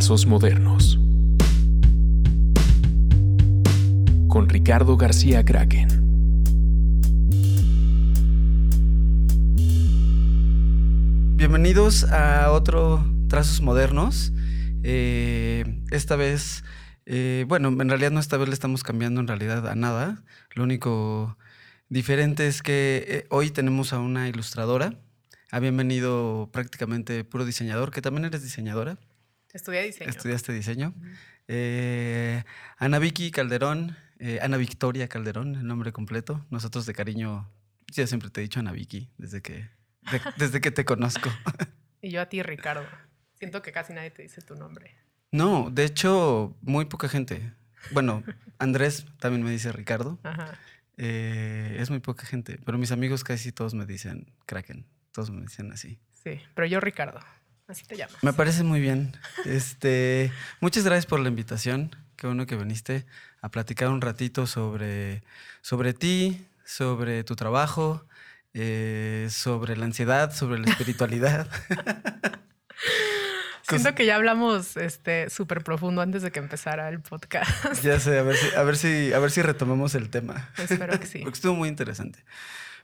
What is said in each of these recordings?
Trazos Modernos. Con Ricardo García Kraken. Bienvenidos a otro Trazos Modernos. Eh, esta vez, eh, bueno, en realidad no esta vez le estamos cambiando en realidad a nada. Lo único diferente es que eh, hoy tenemos a una ilustradora. Habían venido prácticamente puro diseñador, que también eres diseñadora. Estudié diseño. Estudiaste diseño. Eh, Ana Vicky Calderón, eh, Ana Victoria Calderón, el nombre completo. Nosotros de cariño, yo siempre te he dicho Ana Vicky desde que, de- desde que te conozco. Y yo a ti, Ricardo. Siento que casi nadie te dice tu nombre. No, de hecho, muy poca gente. Bueno, Andrés también me dice Ricardo. Ajá. Eh, es muy poca gente, pero mis amigos casi todos me dicen Kraken. Todos me dicen así. Sí, pero yo, Ricardo. Así te llamas. Me parece muy bien. Este, muchas gracias por la invitación. Qué bueno que viniste a platicar un ratito sobre, sobre ti, sobre tu trabajo, eh, sobre la ansiedad, sobre la espiritualidad. Siento que ya hablamos este súper profundo antes de que empezara el podcast. ya sé, a ver si, a ver si, a ver si retomamos el tema. Espero que sí. Porque estuvo muy interesante.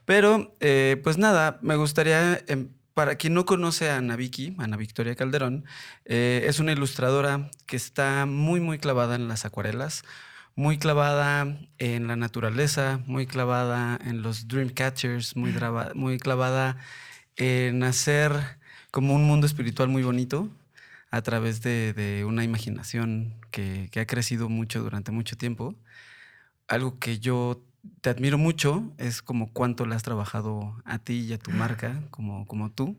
Pero, eh, pues nada, me gustaría, em, para quien no conoce a Ana Vicky, Ana Victoria Calderón, eh, es una ilustradora que está muy, muy clavada en las acuarelas, muy clavada en la naturaleza, muy clavada en los dream catchers, muy, clavada en hacer como un mundo espiritual muy bonito a través de, de una imaginación que, que ha crecido mucho durante mucho tiempo. Algo que yo te admiro mucho es como cuánto le has trabajado a ti y a tu marca como, como tú.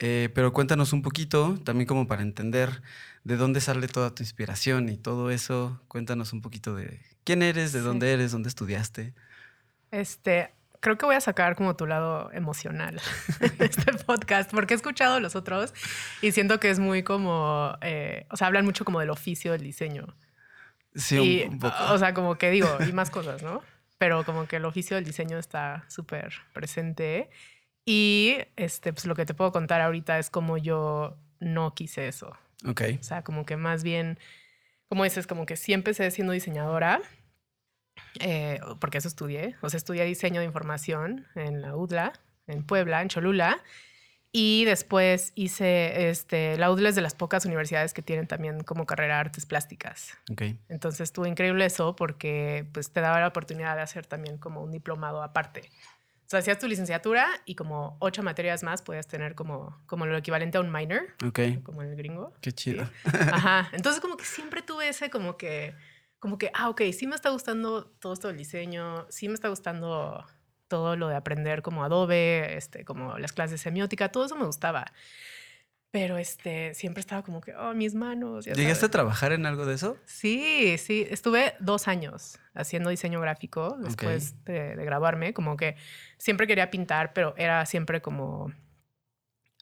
Eh, pero cuéntanos un poquito, también como para entender de dónde sale toda tu inspiración y todo eso. Cuéntanos un poquito de quién eres, de Sí. dónde eres, dónde estudiaste. Este, creo que voy a sacar como tu lado emocional en este podcast, porque he escuchado los otros y siento que es muy como, eh, o sea, hablan mucho como del oficio del diseño. Sí, y, un, un poco. O sea, como que digo, y más cosas, ¿no? Pero como que el oficio del diseño está súper presente. Y este, pues lo que te puedo contar ahorita es como yo no quise eso. ok, O sea, como que más bien, como dices, como que sí empecé siendo diseñadora, eh, porque eso estudié. O sea, estudié diseño de información en la UDLA, en Puebla, en Cholula. Y después hice, este, la UDLA es de las pocas universidades que tienen también como carrera artes plásticas. ok. Entonces estuvo increíble eso porque pues te daba la oportunidad de hacer también como un diplomado aparte. O sea, hacías tu licenciatura y como ocho materias más podías tener como, como lo equivalente a un minor, Ok, como en el gringo. qué chido. Ajá. Entonces como que siempre tuve ese como que, como que, ah, ok, sí me está gustando todo esto del diseño, sí me está gustando todo lo de aprender como Adobe, este, como las clases de semiótica, todo eso me gustaba. Pero este, siempre estaba como que, oh, mis manos. ¿Llegaste a trabajar en algo de eso? Sí, sí, estuve dos años haciendo diseño gráfico después de, de graduarme, como que siempre quería pintar, pero era siempre como...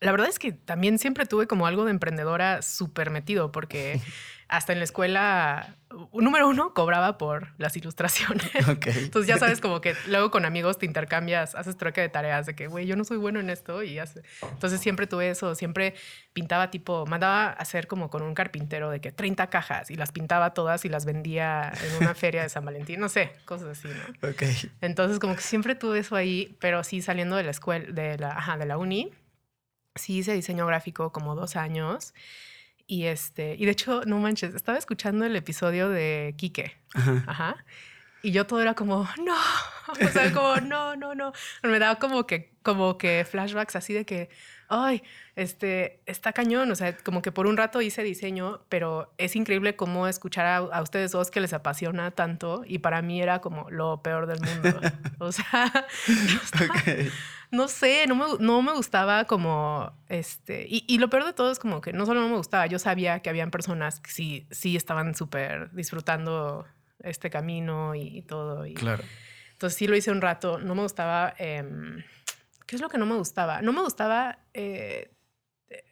La verdad es que también siempre tuve como algo de emprendedora súper metido, porque hasta en la escuela, número uno, cobraba por las ilustraciones. Ok. Entonces ya sabes como que luego con amigos te intercambias, haces trueque de tareas de que, güey, yo no soy bueno en esto y hace... Entonces siempre tuve eso, siempre pintaba tipo, mandaba a hacer como con un carpintero de que 30 cajas y las pintaba todas y las vendía en una feria de San Valentín, no sé, cosas así, ¿no? Ok. Entonces como que siempre tuve eso ahí, pero sí saliendo de la escuela, de la, ajá, de la uni, sí hice diseño gráfico como dos años. Y este, y de hecho, no manches, estaba escuchando el episodio de Quique. Ajá. Ajá. Y yo todo era como, no, o sea, como, no, no, no. Me daba como que, como que flashbacks así de que, ay, este, está cañón. O sea, como que por un rato hice diseño, pero es increíble cómo escuchar a, a ustedes dos que les apasiona tanto. Y para mí era como lo peor del mundo. O sea, yo estaba- Ok. no sé, no me, no me gustaba como, este, y, y lo peor de todo es como que no solo no me gustaba, yo sabía que habían personas que sí, sí estaban súper disfrutando este camino y, y todo. Y, Claro. Entonces sí lo hice un rato, no me gustaba, em, ¿qué es lo que no me gustaba? No me gustaba, eh, eh,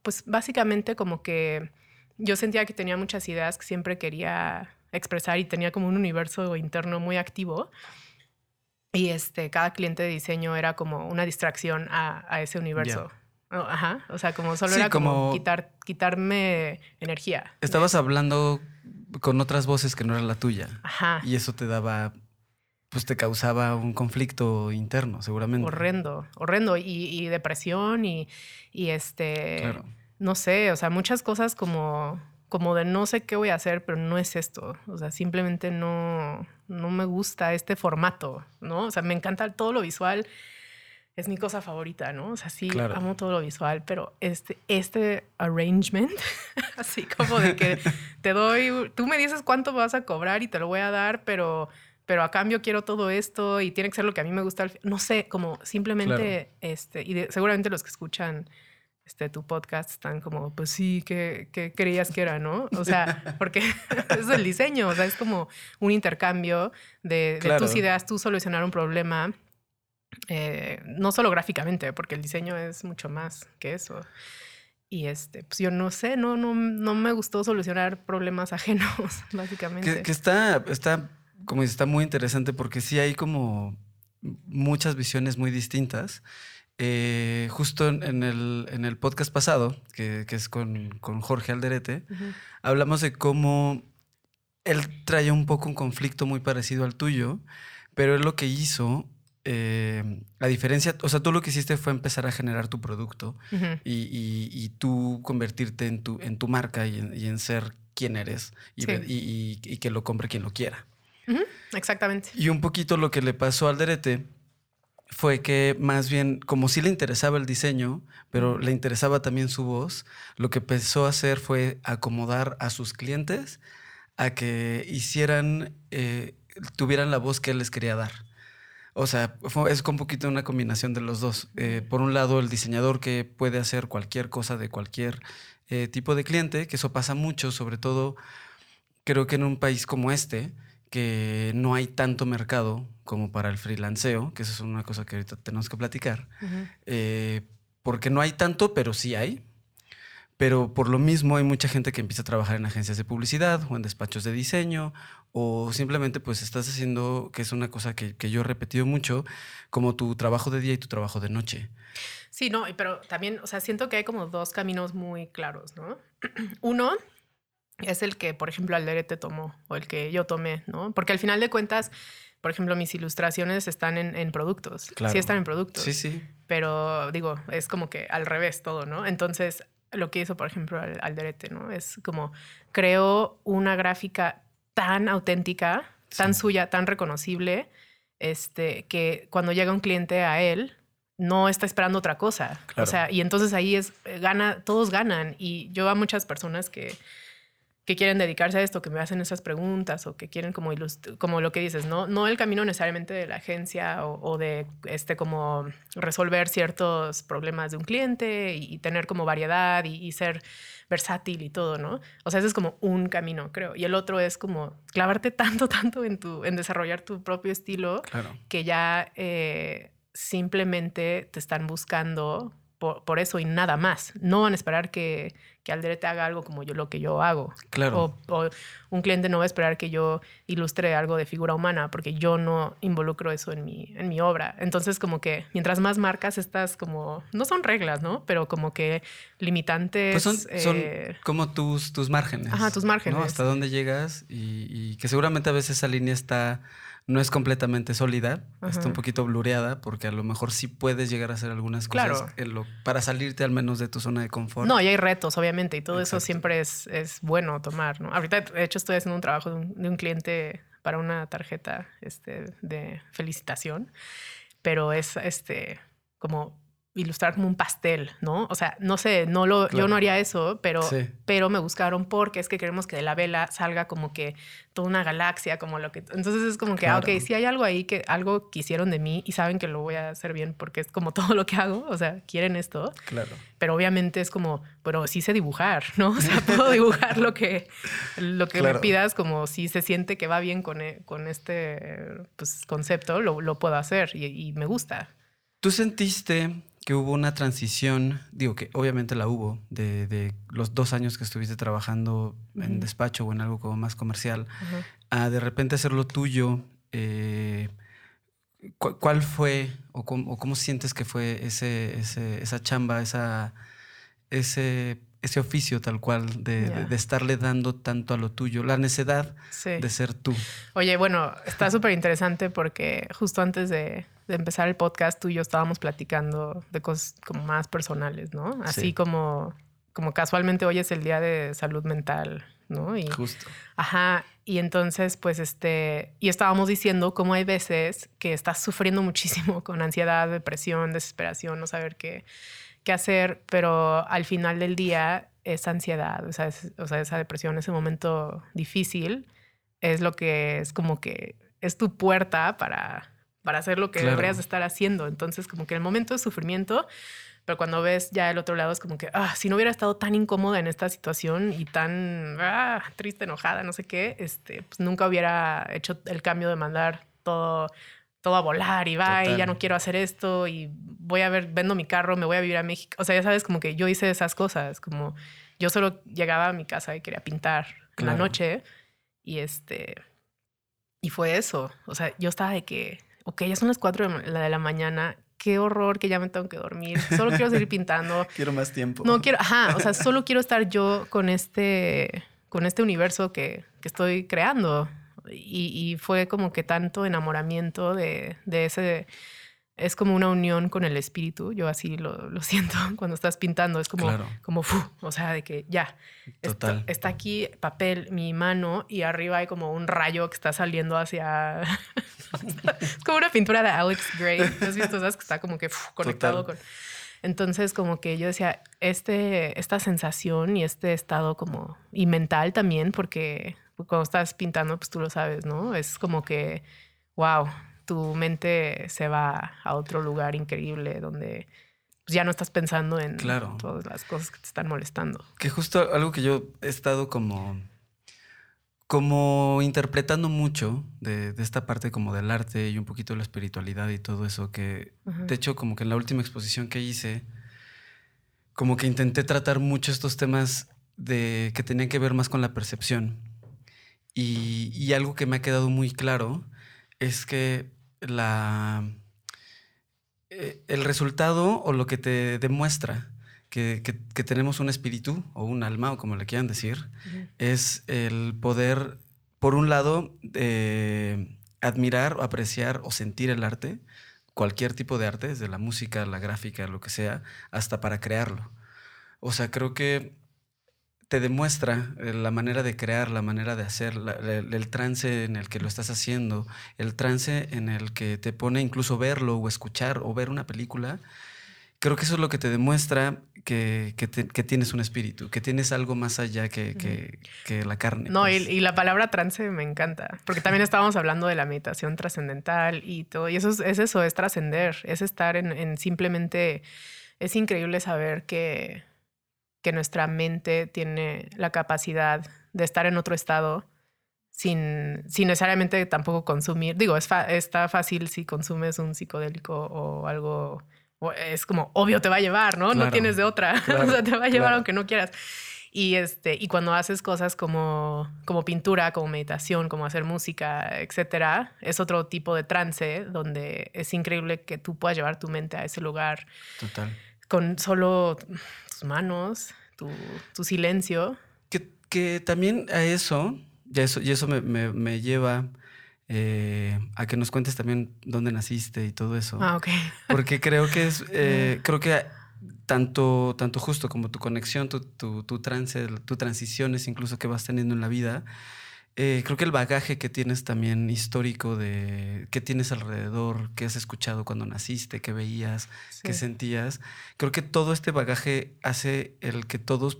pues básicamente como que yo sentía que tenía muchas ideas que siempre quería expresar y tenía como un universo interno muy activo. Y este, cada cliente de diseño era como una distracción a, a ese universo. Oh, Ajá, o sea, como solo Sí, era como, como- quitar, quitarme energía. Estabas hablando con otras voces que no era la tuya. Ajá, Y eso te daba, pues te causaba un conflicto interno, seguramente. horrendo, horrendo. Y, y depresión y, y este, Claro. no sé, o sea, muchas cosas como, como de no sé qué voy a hacer, pero no es esto. O sea, simplemente no, no me gusta este formato, ¿no? O sea, me encanta todo lo visual. Es mi cosa favorita, ¿no? O sea, sí, Claro. amo todo lo visual, pero este, este arrangement, así como de que te doy, tú me dices cuánto vas a cobrar y te lo voy a dar, pero, pero a cambio quiero todo esto y tiene que ser lo que a mí me gusta. No sé, como simplemente, este, y de- seguramente los que escuchan este, tu podcast están como, pues sí, ¿qué, qué creías que era, no? O sea, porque es el diseño, o sea, es como un intercambio de, de Claro. tus ideas, tú solucionar un problema. eh, no solo gráficamente, porque el diseño es mucho más que eso. Y este, pues yo no sé, no, no, no me gustó solucionar problemas ajenos, básicamente. Que, que está, está, como dices, está muy interesante porque sí hay como muchas visiones muy distintas. Eh, justo en, el, en el podcast pasado, que, que es con, con Jorge Alderete, hablamos de cómo él traía un poco un conflicto muy parecido al tuyo, pero él lo que hizo, eh, a diferencia, o sea, tú lo que hiciste fue empezar a generar tu producto y, y- y tú convertirte en tu, en tu marca y en, y en ser quien eres Sí. y que lo compre quien lo quiera. Exactamente. Y un poquito lo que le pasó al Derete fue que más bien, como sí le interesaba el diseño, pero le interesaba también su voz, lo que empezó a hacer fue acomodar a sus clientes a que hicieran, eh, tuvieran la voz que él les quería dar. O sea, fue- es un poquito una combinación de los dos. Eh, por un lado, el diseñador que puede hacer cualquier cosa de cualquier eh, tipo de cliente, que eso pasa mucho, sobre todo creo que en un país como este, que no hay tanto mercado como para el freelanceo, que eso es una cosa que ahorita tenemos que platicar, eh, porque no hay tanto, pero sí hay. Pero por lo mismo hay mucha gente que empieza a trabajar en agencias de publicidad o en despachos de diseño o simplemente pues estás haciendo, que es una cosa que, que yo he repetido mucho, como tu trabajo de día y tu trabajo de noche. Sí, no, pero también, o sea, siento que hay como dos caminos muy claros, ¿no? Uno es el que, por ejemplo, Alderete tomó o el que yo tomé, ¿no? Porque al final de cuentas, por ejemplo, mis ilustraciones están en, en productos. Claro. Sí están en productos. Sí, sí. Pero digo, es como que al revés todo, ¿no? Entonces, lo que hizo, por ejemplo, Al- Alderete, ¿no? Es como creó una gráfica tan auténtica, tan Sí. suya, tan reconocible, este, que cuando llega un cliente a él, no está esperando otra cosa. O Claro. sea, y entonces ahí es, gana, todos ganan. Y yo a muchas personas que, que quieren dedicarse a esto, que me hacen esas preguntas o que quieren como, como lo que dices, ¿no? No el camino necesariamente de la agencia o, o de este como resolver ciertos problemas de un cliente y, y tener como variedad y, y ser versátil y todo, ¿no? O sea, ese es como un camino, creo. Y el otro es como clavarte tanto, tanto en, tu, en desarrollar tu propio estilo Claro. que ya eh, simplemente te están buscando por, por eso y nada más. No van a esperar que, que Alderete haga algo como yo lo que yo hago. Claro. O, o un cliente no va a esperar que yo ilustre algo de figura humana porque yo no involucro eso en mi, en mi obra. Entonces, como que mientras más marcas estas como, no son reglas, ¿no? Pero como que limitantes. Pues son, son eh, como tus, tus márgenes. Ajá, tus ¿no? márgenes. Hasta dónde llegas y, y que seguramente a veces esa línea está, no es completamente sólida, está un poquito blureada porque a lo mejor sí puedes llegar a hacer algunas cosas Claro. en lo- para salirte al menos de tu zona de confort. No, y hay retos, obviamente, y todo eso siempre es, es bueno tomar, ¿no? Ahorita, de hecho, estoy haciendo un trabajo de un, de un cliente para una tarjeta este, de felicitación, pero es este como ilustrar como un pastel, ¿no? O sea, no sé, no lo, yo Claro. no haría eso, pero, Sí. pero me buscaron porque es que queremos que de la vela salga como que toda una galaxia, como lo que... Entonces es como que, ah, ok, Claro. si hay algo ahí que algo quisieron de mí y saben que lo voy a hacer bien porque es como todo lo que hago, o sea, quieren esto, Claro. pero obviamente es como, pero sí sé dibujar, ¿no? O sea, puedo dibujar lo que, lo que Claro. me pidas, como si se siente que va bien con, e- con este pues, concepto, lo, lo puedo hacer y, y me gusta. ¿Tú sentiste que hubo una transición, digo que obviamente la hubo, de, de los dos años que estuviste trabajando en despacho o en algo como más comercial, a de repente hacer lo tuyo, eh, cu- ¿cuál fue o cómo, o cómo sientes que fue ese, ese- esa chamba, esa, ese, ese oficio tal cual de, de- estarle dando tanto a lo tuyo, la necesidad Sí. de ser tú? Oye, bueno, está súper interesante porque justo antes de, de empezar el podcast, tú y yo estábamos platicando de cosas como más personales, ¿no? Así Sí. como, como casualmente hoy es el día de salud mental, ¿no? Y, Justo. Ajá, y entonces, pues, este, y estábamos diciendo cómo hay veces que estás sufriendo muchísimo con ansiedad, depresión, desesperación, no saber qué, qué hacer, pero al final del día, esa ansiedad, o sea, es- o sea, esa depresión, ese momento difícil, es lo que es como que es tu puerta para, para hacer lo que Claro. deberías de estar haciendo. Entonces, como que el momento de sufrimiento, pero cuando ves ya el otro lado es como que, ah, si no hubiera estado tan incómoda en esta situación y tan ah, triste, enojada, no sé qué, este, pues nunca hubiera hecho el cambio de mandar todo, todo a volar y va y ya no quiero hacer esto y voy a ver, vendo mi carro, me voy a vivir a México. O sea, ya sabes, como que yo hice esas cosas, como yo solo llegaba a mi casa y quería pintar en la noche y este, y fue eso. O sea, yo estaba de que, ok, ya son las 4 de la, de la mañana, qué horror que ya me tengo que dormir, solo quiero seguir pintando. Quiero más tiempo. No quiero, ajá, o sea, solo quiero estar yo con este, con este universo que, que estoy creando. Y, y fue como que tanto enamoramiento de, de ese, es como una unión con el espíritu. Yo así lo, lo siento cuando estás pintando, es como, Claro. como, fu, o sea, de que ya, Total. está aquí papel, mi mano, y arriba hay como un rayo que está saliendo hacia... es como una pintura de Alex Gray. ¿Has visto esas que está como que fu, conectado Total. con... Entonces, como que yo decía, este, esta sensación y este estado como, y mental también, porque cuando estás pintando, pues tú lo sabes, ¿no? Es como que, wow, tu mente se va a otro lugar increíble donde pues, ya no estás pensando en Claro. todas las cosas que te están molestando. Que justo algo que yo he estado como, como interpretando mucho de, de esta parte como del arte y un poquito de la espiritualidad y todo eso, que Ajá. de hecho como que en la última exposición que hice, como que intenté tratar mucho estos temas de que tenían que ver más con la percepción. Y, y algo que me ha quedado muy claro es que la, eh, el resultado o lo que te demuestra que, que- que tenemos un espíritu o un alma o como le quieran decir, es el poder, por un lado, eh, admirar, apreciar o sentir el arte, cualquier tipo de arte, desde la música, la gráfica, lo que sea, hasta para crearlo. O sea, creo que te demuestra eh, la manera de crear, la manera de hacer, la- el, el trance en el que lo estás haciendo, el trance en el que te pone incluso verlo o escuchar o ver una película. Creo que eso es lo que te demuestra que, que te- que tienes un espíritu, que tienes algo más allá que, que- que la carne. No, y, pues. y la palabra trance me encanta, porque también estábamos hablando de la meditación trascendental y todo, y eso es, es eso, es trascender, es estar en, en simplemente, es increíble saber que, que nuestra mente tiene la capacidad de estar en otro estado sin, sin necesariamente tampoco consumir, digo, es está fácil si consumes un psicodélico o algo, o es como obvio te va a llevar, ¿no? No tienes de otra, claro, o sea, te va a llevar claro. aunque no quieras. Y, este, y cuando haces cosas como, como pintura, como meditación, como hacer música, etcétera, es otro tipo de trance donde es increíble que tú puedas llevar tu mente a ese lugar Total. con solo tus manos, tu, tu silencio. Que, que también a eso, y eso, y eso me, me- me lleva eh, a que nos cuentes también dónde naciste y todo eso. Ah, ok. Porque creo que es, eh, creo que tanto, tanto justo como tu conexión, tu, tu, tu trance, tu transiciones incluso que vas teniendo en la vida, eh, creo que el bagaje que tienes también histórico de qué tienes alrededor, qué has escuchado cuando naciste, qué veías, qué Sí. sentías, creo que todo este bagaje hace el que todos,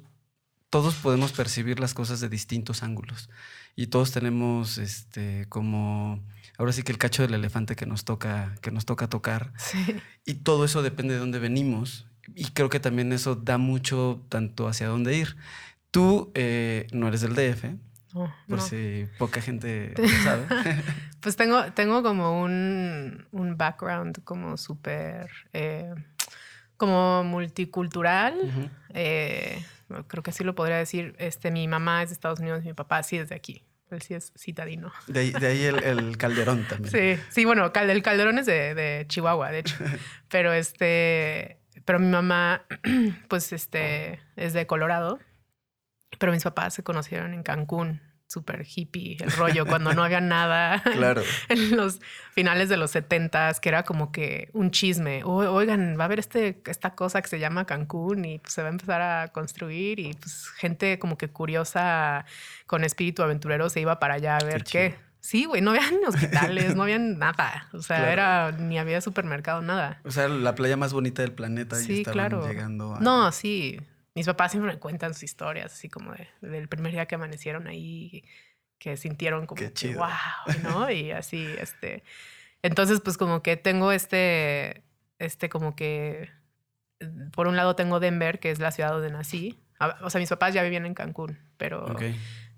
todos podemos percibir las cosas de distintos ángulos y todos tenemos este como ahora sí que el cacho del elefante que nos toca que nos toca tocar Sí. y todo eso depende de dónde venimos. Y creo que también eso da mucho tanto hacia dónde ir. Tú eh, no eres del DF, Por no. si poca gente lo sabe. Pues tengo, tengo como un, un background como súper, eh, como multicultural. Eh, creo que así lo podría decir. Este, mi mamá es de Estados Unidos, mi papá sí es de aquí. Él sí es citadino. De ahí, de ahí el, el calderón también. Sí, sí, bueno, el calderón es de, de Chihuahua, de hecho. Pero este, pero mi mamá, pues este, es de Colorado. Pero mis papás se conocieron en Cancún, súper hippie, el rollo, cuando no había nada. Claro. En los finales de los setentas, que era como que un chisme. O- Oigan, va a haber este, esta cosa que se llama Cancún y pues, se va a empezar a construir y pues gente como que curiosa con espíritu aventurero se iba para allá a ver qué. Sí, güey, no había ni hospitales, no había nada. O sea, Claro. era ni había supermercado, nada. O sea, la playa más bonita del planeta y Sí, estaban claro. llegando a... No, sí. Mis papás siempre me cuentan sus historias, así como de- del primer día que amanecieron ahí, que sintieron como Qué chido. wow, ¿no? Y así, este. Entonces, pues como que tengo este, este como que, por un lado tengo Denver, que es la ciudad donde nací. A- O sea, mis papás ya vivían en Cancún, pero Ok.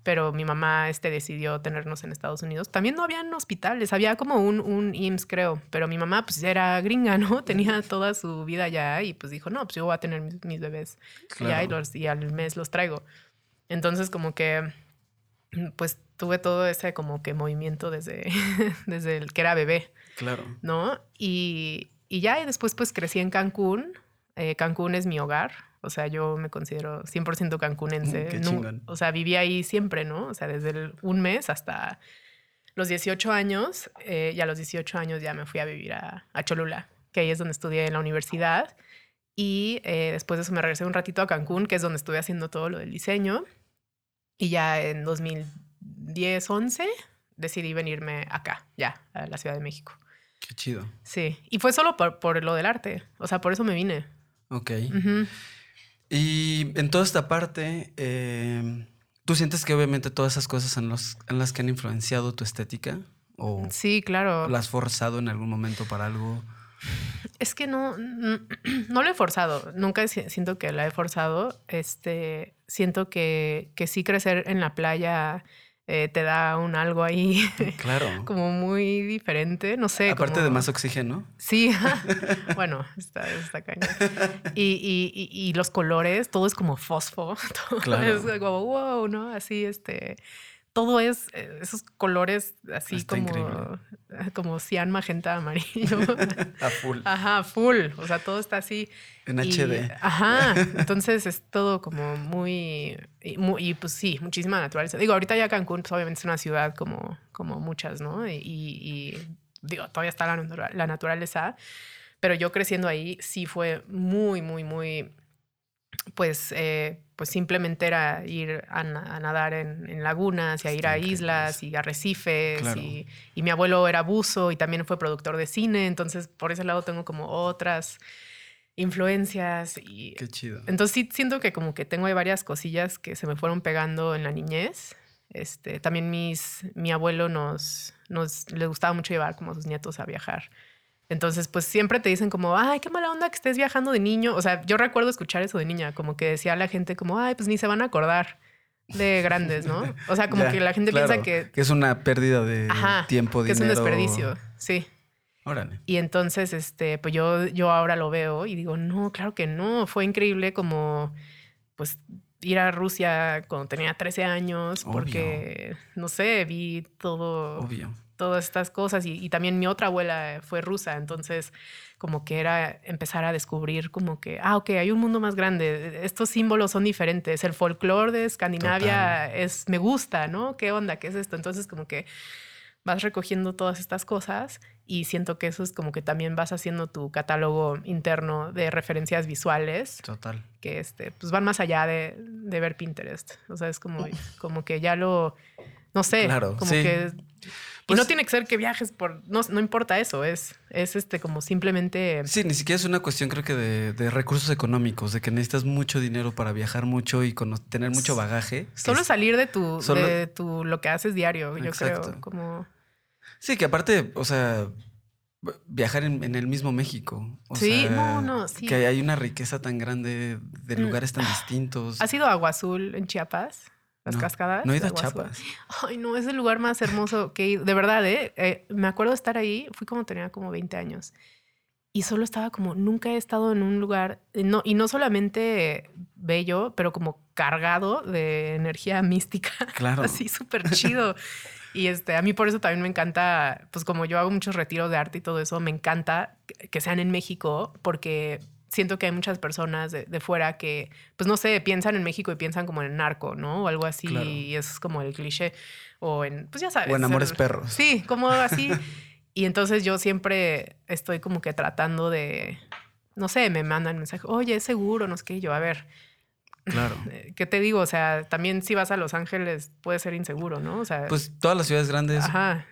Pero mi mamá este, decidió tenernos en Estados Unidos. También no habían hospitales, había como un, un IMSS, creo, pero mi mamá pues era gringa, ¿no? Tenía toda su vida allá y pues dijo, no, pues yo voy a tener mis, mis bebés allá y, Claro. los, y al mes los traigo. Entonces como que pues tuve todo ese como que movimiento desde, desde el que era bebé. Claro. ¿no? Y, y ya, y después pues crecí en Cancún. Eh, Cancún es mi hogar. O sea, yo me considero 100% cancunense. Qué chingón. o sea, viví ahí siempre, ¿no? O sea, desde el- un mes hasta los 18 años. eh, y a los 18 años ya me fui a vivir a, a Cholula, que ahí es donde estudié en la universidad. Y eh, después de eso me regresé un ratito a Cancún, que es donde estuve haciendo todo lo del diseño. Y ya en 2010, 11, decidí venirme acá, ya, a la Ciudad de México. Qué chido. Sí, y fue solo por, por lo del arte, o sea, por eso me vine. Ok. Ujú. Y en toda esta parte, eh, ¿tú sientes que obviamente todas esas cosas en, los, en las que han influenciado tu estética? ¿O Sí, claro. la has forzado en algún momento para algo? Es que no, no, no lo he forzado, nunca si- siento que la he forzado. Este, siento que, que sí crecer en la playa eh, te da un algo ahí Claro. como muy diferente, no sé. Aparte como- de más oxígeno. Sí, bueno, está, está cañón. Y, y- y- y los colores, todo es como fosfo, todo Claro. es como wow, ¿no? Así, este, todo es eh, esos colores así Está como, increíble. como cian, magenta, amarillo. A full. Ajá, full, o sea, todo está así. En Y- HD. Ajá, entonces es todo como muy y, pues sí, muchísima naturaleza. Digo, ahorita ya Cancún, pues obviamente es una ciudad como, como muchas, ¿no? Y, y- digo, todavía está la, la naturaleza, pero yo creciendo ahí sí fue muy, muy, muy, pues, eh, pues simplemente era ir a, na- a nadar en, en lagunas y a ir a islas y arrecifes Claro. y, y mi abuelo era buzo y también fue productor de cine, entonces por ese lado tengo como otras influencias y Qué chido. entonces sí siento que como que tengo ahí varias cosillas que se me fueron pegando en la niñez. Este, también mis, mi abuelo nos, nos le gustaba mucho llevar como a sus nietos a viajar. Entonces, pues siempre te dicen como, ay, qué mala onda que estés viajando de niño. O sea, yo recuerdo escuchar eso de niña, como que decía la gente como, ay, pues ni se van a acordar de grandes, ¿no? O sea, como Ya, que la gente claro. piensa que, Que es una pérdida de ajá, tiempo, que dinero. es un desperdicio. Sí. Órale. Y entonces, este, pues yo, yo ahora lo veo y digo, no, claro que no. Fue increíble como, pues, ir a Rusia cuando tenía 13 años, Obvio. porque, no sé, vi todo, Obvio. Todas estas cosas. Y, y también mi otra abuela fue rusa, entonces, como que era empezar a descubrir como que, ah, ok, hay un mundo más grande. Estos símbolos son diferentes. El folclore de Escandinavia es, me gusta, ¿no? ¿Qué onda? ¿Qué es esto? Entonces, como que vas recogiendo todas estas cosas y siento que eso es como que también vas haciendo tu catálogo interno de referencias visuales Total. que este, pues van más allá de, de ver Pinterest. O sea, es como, como que ya lo, no sé, Claro, como sí. que... Y Pues- no tiene que ser que viajes por... No, no importa eso, es, es este como simplemente... Sí, ni siquiera es una cuestión, creo que de, de recursos económicos, de que necesitas mucho dinero para viajar mucho y cono- tener mucho bagaje. Solo es- salir de tu, solo- de tu, lo que haces diario, yo Exacto. creo. Como... Sí, que aparte, o sea, viajar en, en el mismo México. o Sí, sea, no, no, sí. Que hay una riqueza tan grande de Mm. lugares tan distintos. ¿Has ido a Agua Azul en Chiapas? Las No, cascadas. No he ido a? Chiapas. Ay, no, es el lugar más hermoso que he ido. De verdad, ¿eh? Eh, Me acuerdo de estar ahí, fui como tenía como 20 años. Y solo estaba como, nunca he estado en un lugar, eh, no, y no solamente bello, pero como cargado de energía mística. Claro. Así súper chido. Y este, a mí por eso también me encanta, pues como yo hago muchos retiros de arte y todo eso, me encanta que- que sean en México porque siento que hay muchas personas de, de fuera que, pues no sé, piensan en México y piensan como en narco, ¿no? O algo así, Claro. y eso es como el cliché. O en, pues ya sabes. O en Amores el- Perros. Sí, como así. y entonces yo siempre estoy como que tratando de, no sé, me mandan mensaje, oye, es seguro, no sé qué, y yo, a ver, Claro. eh, ¿qué te digo? O sea, también si vas a Los Ángeles puede ser inseguro, ¿no? O sea, Pues todas las ciudades grandes ajá,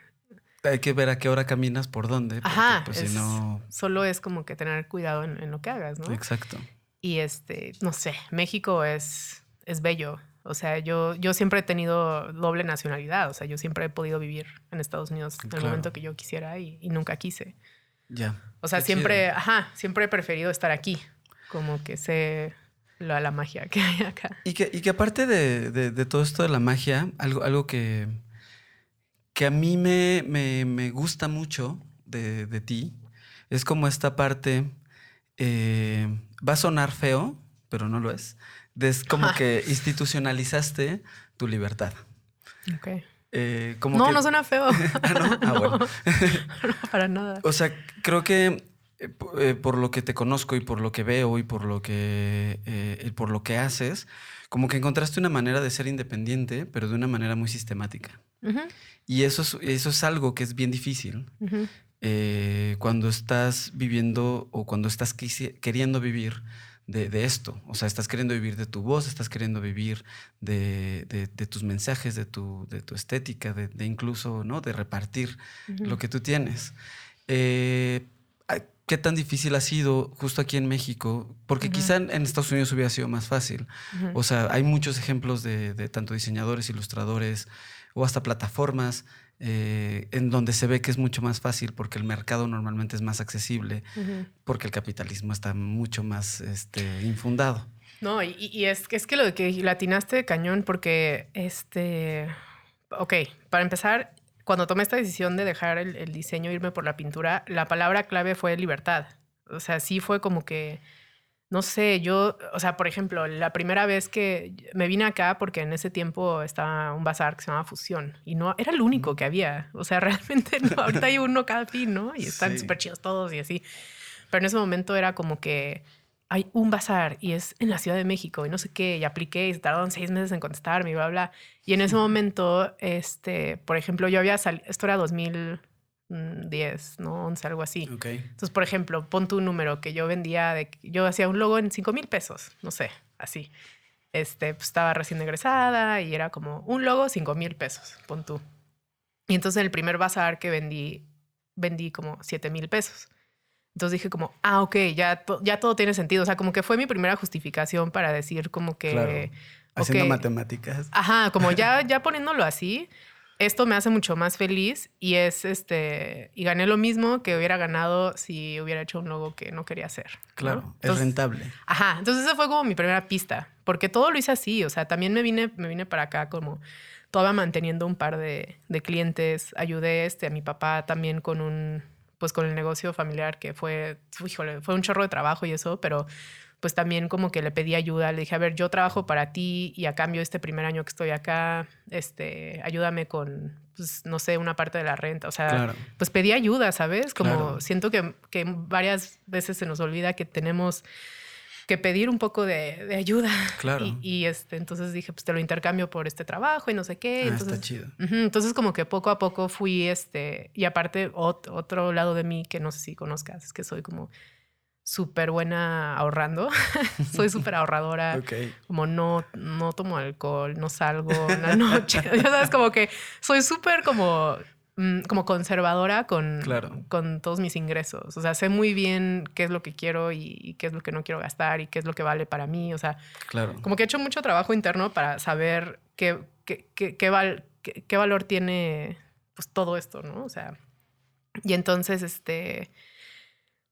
hay que ver a qué hora caminas, por dónde. porque, ajá. Pues es- si no. Solo es como que tener cuidado en, en lo que hagas, ¿no? Exacto. Y este, no sé, México es, es bello. O sea, yo, yo siempre he tenido doble nacionalidad. O sea, yo siempre he podido vivir en Estados Unidos en el Claro. momento que yo quisiera y, y nunca quise. Ya. O sea, Qué siempre, chido. ajá, siempre he preferido estar aquí. Como que sé la, la magia que hay acá. Y que, y que aparte de, de- de todo esto de la magia, algo, algo que, que a mí me, me- me gusta mucho de, de ti es como esta parte, eh, va a sonar feo, pero no lo es, es como que institucionalizaste tu libertad. Ok. Eh, como No, que- no suena feo. Ah, ¿no? Ah, bueno. no, para nada. O sea, creo que eh, po- eh, por lo que te conozco y por lo que veo y por lo que, eh, y por lo que haces, como que encontraste una manera de ser independiente, pero de una manera muy sistemática. Ujú, Y eso es, eso es algo que es bien difícil ujú, eh, cuando estás viviendo o cuando estás queriendo vivir de, de esto. O sea, estás queriendo vivir de tu voz, estás queriendo vivir de, de- de tus mensajes, de tu, de tu estética, de, incluso, ¿no? De repartir ujú. lo que tú tienes. Eh, ¿Qué tan difícil ha sido justo aquí en México? Porque Ujú. quizá en en Estados Unidos hubiera sido más fácil. Ujú. O sea, hay muchos ejemplos de, de tanto diseñadores, ilustradores o hasta plataformas eh, en donde se ve que es mucho más fácil porque el mercado normalmente es más accesible, porque el capitalismo está mucho más este, infundado. No, y, y es, que- es que lo de que latinaste de cañón, porque este. Ok, para empezar, cuando tomé esta decisión de dejar el, el diseño, irme por la pintura, la palabra clave fue libertad. O sea, sí fue como que. No sé, yo, o sea, por ejemplo, la primera vez que me vine acá, porque en ese tiempo estaba un bazar que se llamaba Fusión y no era el único que había. O sea, realmente no, ahorita hay uno cada fin, ¿no? Y están Sí. súper chidos todos y así. Pero en ese momento era como que hay un bazar y es en la Ciudad de México y no sé qué, y apliqué y se tardaron seis meses en contestarme y bla, bla. Y en ese momento, este, por ejemplo, yo había salido, esto era 2010, ¿no? 11, algo así. Ok. Entonces, por ejemplo, pon tu número que yo vendía, de, yo hacía un logo en 5 mil pesos, no sé, así. Este, pues estaba recién egresada y era como un logo, 5 mil pesos, pon tú. Y entonces en el primer bazar que vendí, vendí como 7 mil pesos. Entonces dije como, ah, ok, ya, to- ya todo tiene sentido. O sea, como que fue mi primera justificación para decir como que... Claro. Haciendo matemáticas. Ajá, como ya, ya poniéndolo así, esto me hace mucho más feliz y es este, y gané lo mismo que hubiera ganado si hubiera hecho un logo que no quería hacer. ¿no? Claro, es rentable. Ajá, entonces esa fue como mi primera pista, porque todo lo hice así, o sea, también me vine, me vine para acá como toda manteniendo un par de, de clientes, ayudé este, a mi papá también con un, pues con el negocio familiar que fue, híjole, fue un chorro de trabajo y eso, pero pues también como que le pedí ayuda, le dije, a ver, yo trabajo para ti y a cambio este primer año que estoy acá, este, ayúdame con, pues, no sé, una parte de la renta, o sea, Claro. pues pedí ayuda, ¿sabes? Como Claro. siento que, que varias veces se nos olvida que tenemos que pedir un poco de, de ayuda. Claro. Y, y, este, entonces dije, pues te lo intercambio por este trabajo y no sé qué. Ah, entonces, está chido. Entonces como que poco a poco fui, este, y aparte ot- otro lado de mí que no sé si conozcas, es que soy como súper buena ahorrando. soy súper ahorradora como no, no tomo alcohol, no salgo en la noche. ya sabes, como que soy súper como, mm, como conservadora con, Claro. con todos mis ingresos. O sea, sé muy bien qué es lo que quiero y, y qué es lo que no quiero gastar y qué es lo que vale para mí. O sea, Claro. como que he hecho mucho trabajo interno para saber qué, qué, qué, qué val- qué- qué valor tiene pues todo esto, ¿no? O sea, y entonces, este,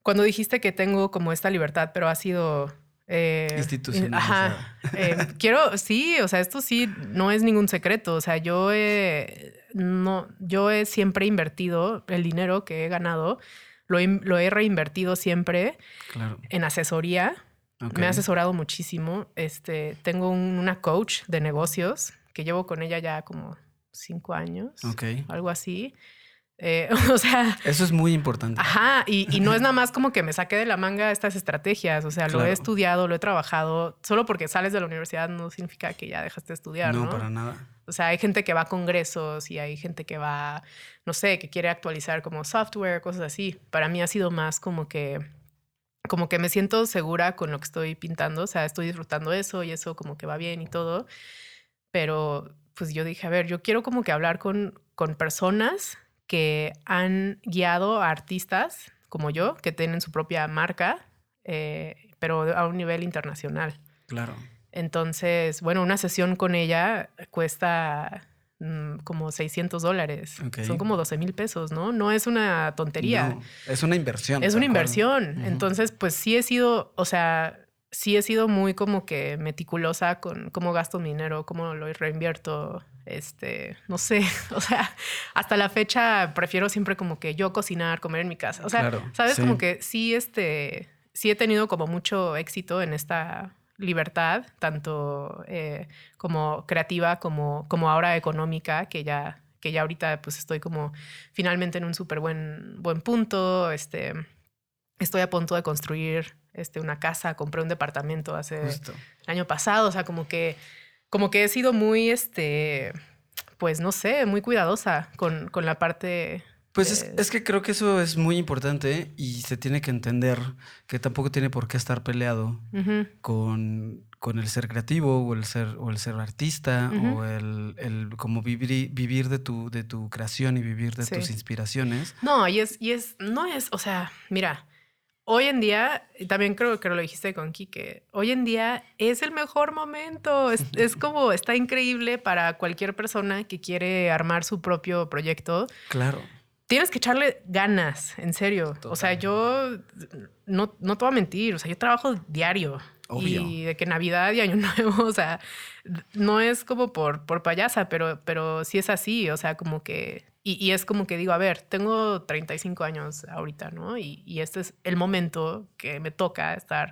cuando dijiste que tengo como esta libertad, pero ha sido... eh, Institucionalizada. Ajá. Eh, quiero, sí, o sea, esto sí no es ningún secreto. O sea, yo he, no, yo he siempre invertido el dinero que he ganado, lo he, lo he reinvertido siempre Claro. en asesoría. Me ha asesorado muchísimo. Este, tengo un- una coach de negocios que llevo con ella ya como cinco años, Ok. algo así. Eh, o sea, Eso es muy importante. Ajá, y, y no es nada más como que me saqué de la manga estas estrategias, o sea, lo Claro. he estudiado, lo he trabajado, solo porque sales de la universidad no significa que ya dejaste de estudiar, ¿no? no, para nada. O sea, hay gente que va a congresos y hay gente que va, no sé, que quiere actualizar como software, cosas así. Para mí ha sido más como que, como que me siento segura con lo que estoy pintando, o sea, estoy disfrutando eso y eso como que va bien y todo. Pero pues yo dije, a ver, yo quiero como que hablar con, con personas que han guiado a artistas como yo, que tienen su propia marca, eh, pero a un nivel internacional. Claro. Entonces, bueno, una sesión con ella cuesta mm, como 600 dólares. Son como 12 mil pesos, ¿no? No es una tontería. No, es una inversión. es una inversión. Entonces, pues sí he sido, o sea, sí he sido muy como que meticulosa con cómo gasto mi dinero, cómo lo reinvierto. Este, no sé, o sea, hasta la fecha prefiero siempre como que yo cocinar, comer en mi casa. O sea, Claro, sabes, sí. como que sí, este, sí he tenido como mucho éxito en esta libertad, tanto eh, como creativa como, como ahora económica, que ya, que ya ahorita pues estoy como finalmente en un súper buen, buen punto. Este, estoy a punto de construir este, una casa, compré un departamento hace Justo. el año pasado, o sea, como que, como que he sido muy, este, pues no sé, muy cuidadosa con, con la parte... Pues es, es que creo que eso es muy importante y se tiene que entender que tampoco tiene por qué estar peleado con, con el ser creativo o el ser, o el ser artista o el, el como vivir, vivir de, tu, de tu creación y vivir de Sí. tus inspiraciones. No, y es, y es, no es, o sea, mira, hoy en día, y también creo que lo dijiste con Quique, hoy en día es el mejor momento, es, es como, está increíble para cualquier persona que quiere armar su propio proyecto. Claro. Tienes que echarle ganas, en serio. O sea, yo no, no te voy a mentir, o sea, yo trabajo diario. Obvio. Y de que Navidad y Año Nuevo, o sea, no es como por, por payasa, pero, pero sí es así, o sea, como que... Y, y es como que digo, a ver, tengo 35 años ahorita, ¿no? Y, y este es el momento que me toca estar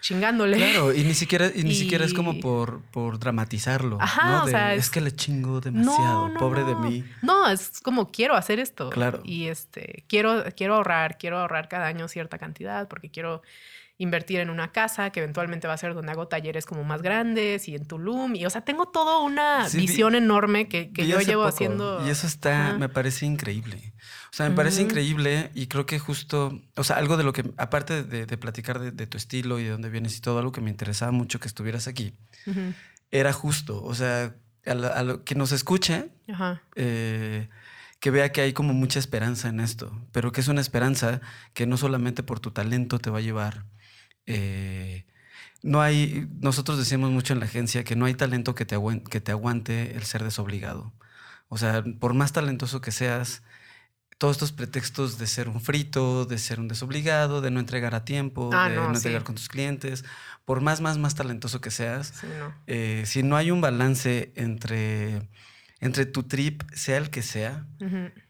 chingándole. Claro, y ni siquiera, y ni siquiera es como Y- por, por dramatizarlo. Ajá, ¿no? o De, sea, es... es- que le chingo demasiado, no, pobre de no. mí. No, es como quiero hacer esto. Claro. Y este, quiero, quiero ahorrar, quiero ahorrar cada año cierta cantidad porque quiero invertir en una casa que eventualmente va a ser donde hago talleres como más grandes y en Tulum. Y o sea, tengo toda una Sí, vi- visión enorme que, que yo llevo poco, haciendo. Y eso está, me parece increíble. O sea, me parece increíble y creo que justo, o sea, algo de lo que, aparte de, de platicar de, de tu estilo y de dónde vienes y todo, algo que me interesaba mucho que estuvieras aquí, era justo, o sea, a, la- a lo que nos escuche, eh, que vea que hay como mucha esperanza en esto, pero que es una esperanza que no solamente por tu talento te va a llevar. Eh, no hay, nosotros decimos mucho en la agencia que no hay talento que te, aguen- que te aguante el ser desobligado. O sea, por más talentoso que seas, todos estos pretextos de ser un frito, de ser un desobligado, de no entregar a tiempo, Ah, de no, no, sí. entregar con tus clientes, por más, más, más talentoso que seas, Sí, no. eh, si no hay un balance entre, entre tu trip, sea el que sea,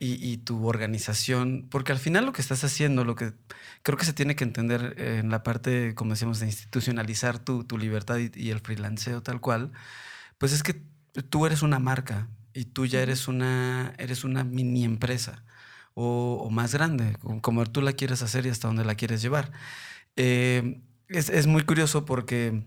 y, y tu organización, porque al final lo que estás haciendo, lo que creo que se tiene que entender en la parte, como decíamos, de institucionalizar tu, tu libertad y, y el freelanceo tal cual, pues es que tú eres una marca y tú ya eres una, eres una mini empresa o, o más grande, como- como tú la quieres hacer y hasta donde la quieres llevar. Eh, es, es muy curioso porque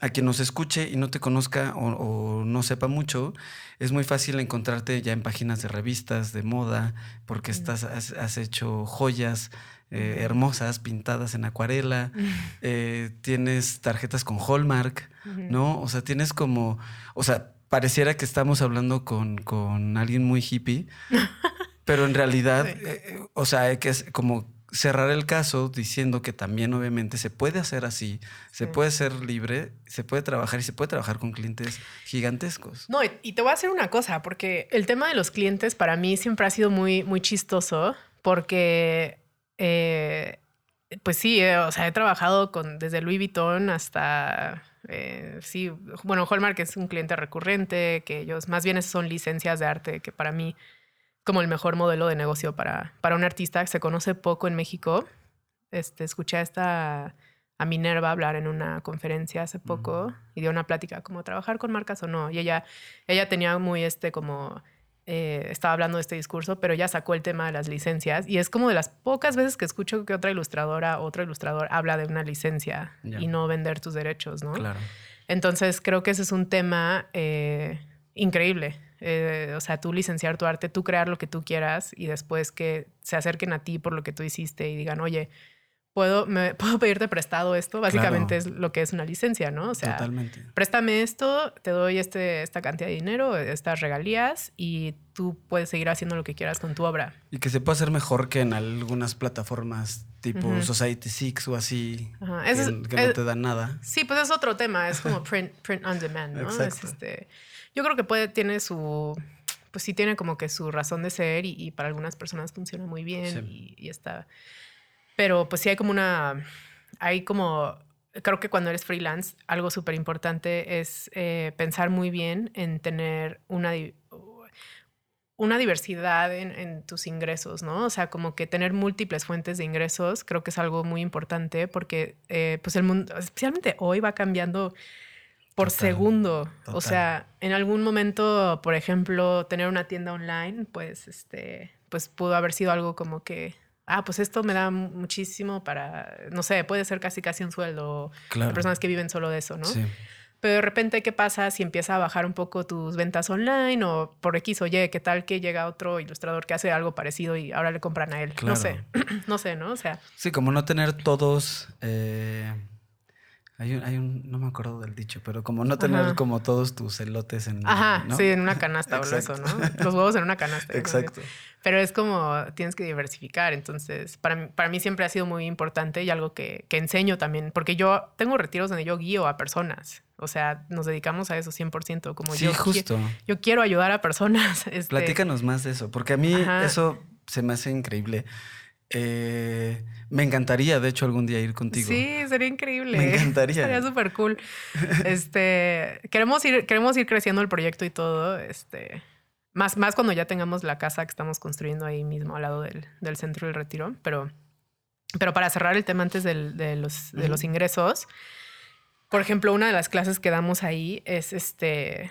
a quien nos escuche y no te conozca o, o no sepa mucho, es muy fácil encontrarte ya en páginas de revistas de moda, porque Mm. estás, has, has hecho joyas eh, hermosas pintadas en acuarela, eh, tienes tarjetas con Hallmark. ¿no? O sea, tienes como, o sea, pareciera que estamos hablando con, con alguien muy hippie, pero en realidad, eh, o sea, que es como cerrar el caso diciendo que también obviamente se puede hacer así, se Sí. puede ser libre, se puede trabajar y se puede trabajar con clientes gigantescos. No, y, y te voy a hacer una cosa, porque el tema de los clientes para mí siempre ha sido muy, muy chistoso, porque, eh, pues sí, eh, o sea, he trabajado con desde Louis Vuitton hasta, eh, sí, bueno, Hallmark es un cliente recurrente, que ellos más bien son licencias de arte, que para mí como el mejor modelo de negocio para, para un artista que se conoce poco en México. Este, escuché a esta a Minerva hablar en una conferencia hace poco y dio una plática como trabajar con marcas o no. Y ella, ella tenía muy este como... eh, estaba hablando de este discurso, pero ya sacó el tema de las licencias y es como de las pocas veces que escucho que otra ilustradora, otro ilustrador habla de una licencia y no vender tus derechos, ¿no? Claro. Entonces creo que ese es un tema eh, increíble. Eh, o sea, tú licenciar tu arte, tú crear lo que tú quieras y después que se acerquen a ti por lo que tú hiciste y digan, oye, ¿puedo, me, ¿puedo pedirte prestado esto? Básicamente Claro. es lo que es una licencia, ¿no? O sea, Totalmente. préstame esto, te doy este, esta cantidad de dinero, estas regalías y tú puedes seguir haciendo lo que quieras con tu obra. Y que se puede hacer mejor que en algunas plataformas tipo Ujú. Society Six o así, Ajá. que, es- que no es- te dan nada. Sí, pues es otro tema, es como print, print on demand, ¿no? Es este, yo creo que puede, tiene su, pues sí tiene como que su razón de ser y, y para algunas personas funciona muy bien Sí. y, y está, pero pues sí hay como una, hay como, creo que cuando eres freelance, algo súper importante es eh, pensar muy bien en tener una, una diversidad en, en tus ingresos, ¿no? O sea, como que tener múltiples fuentes de ingresos, creo que es algo muy importante porque, eh, pues el mundo, especialmente hoy, va cambiando por Total, segundo. O sea, en algún momento, por ejemplo, tener una tienda online, pues, este, pues pudo haber sido algo como que, ah, pues esto me da mu- muchísimo para, no sé, puede ser casi casi un sueldo. Claro. Hay personas que viven solo de eso, ¿no? Sí. Pero de repente, ¿qué pasa si empieza a bajar un poco tus ventas online o por X o Y? ¿Qué tal que llega otro ilustrador que hace algo parecido y ahora le compran a él? Claro. No sé, no sé, ¿no? O sea, Sí, como no tener todos. eh, hay, un, hay un- no me acuerdo del dicho, pero como no tener Ajá. como todos tus elotes en. ajá, ¿no? sí, en una canasta o eso. ¿no? Los huevos en una canasta. Exacto. Pero es como tienes que diversificar. Entonces, para mí, para mí siempre ha sido muy importante y algo que, que enseño también, porque yo tengo retiros donde yo guío a personas. O sea, nos dedicamos a eso 100%. Como Sí, yo, qui- justo. yo quiero ayudar a personas. este, Platícanos más de eso, porque a mí Ajá. eso se me hace increíble. Eh, me encantaría, de hecho, algún día ir contigo. Sí, sería increíble. Me encantaría. Estaría súper cool. Este, queremos ir, queremos ir creciendo el proyecto y todo. Este, más, más cuando ya tengamos la casa que estamos construyendo ahí mismo al lado del, del centro del retiro. Pero, pero para cerrar el tema antes del- de, los, de los ingresos, por ejemplo, una de las clases que damos ahí es este,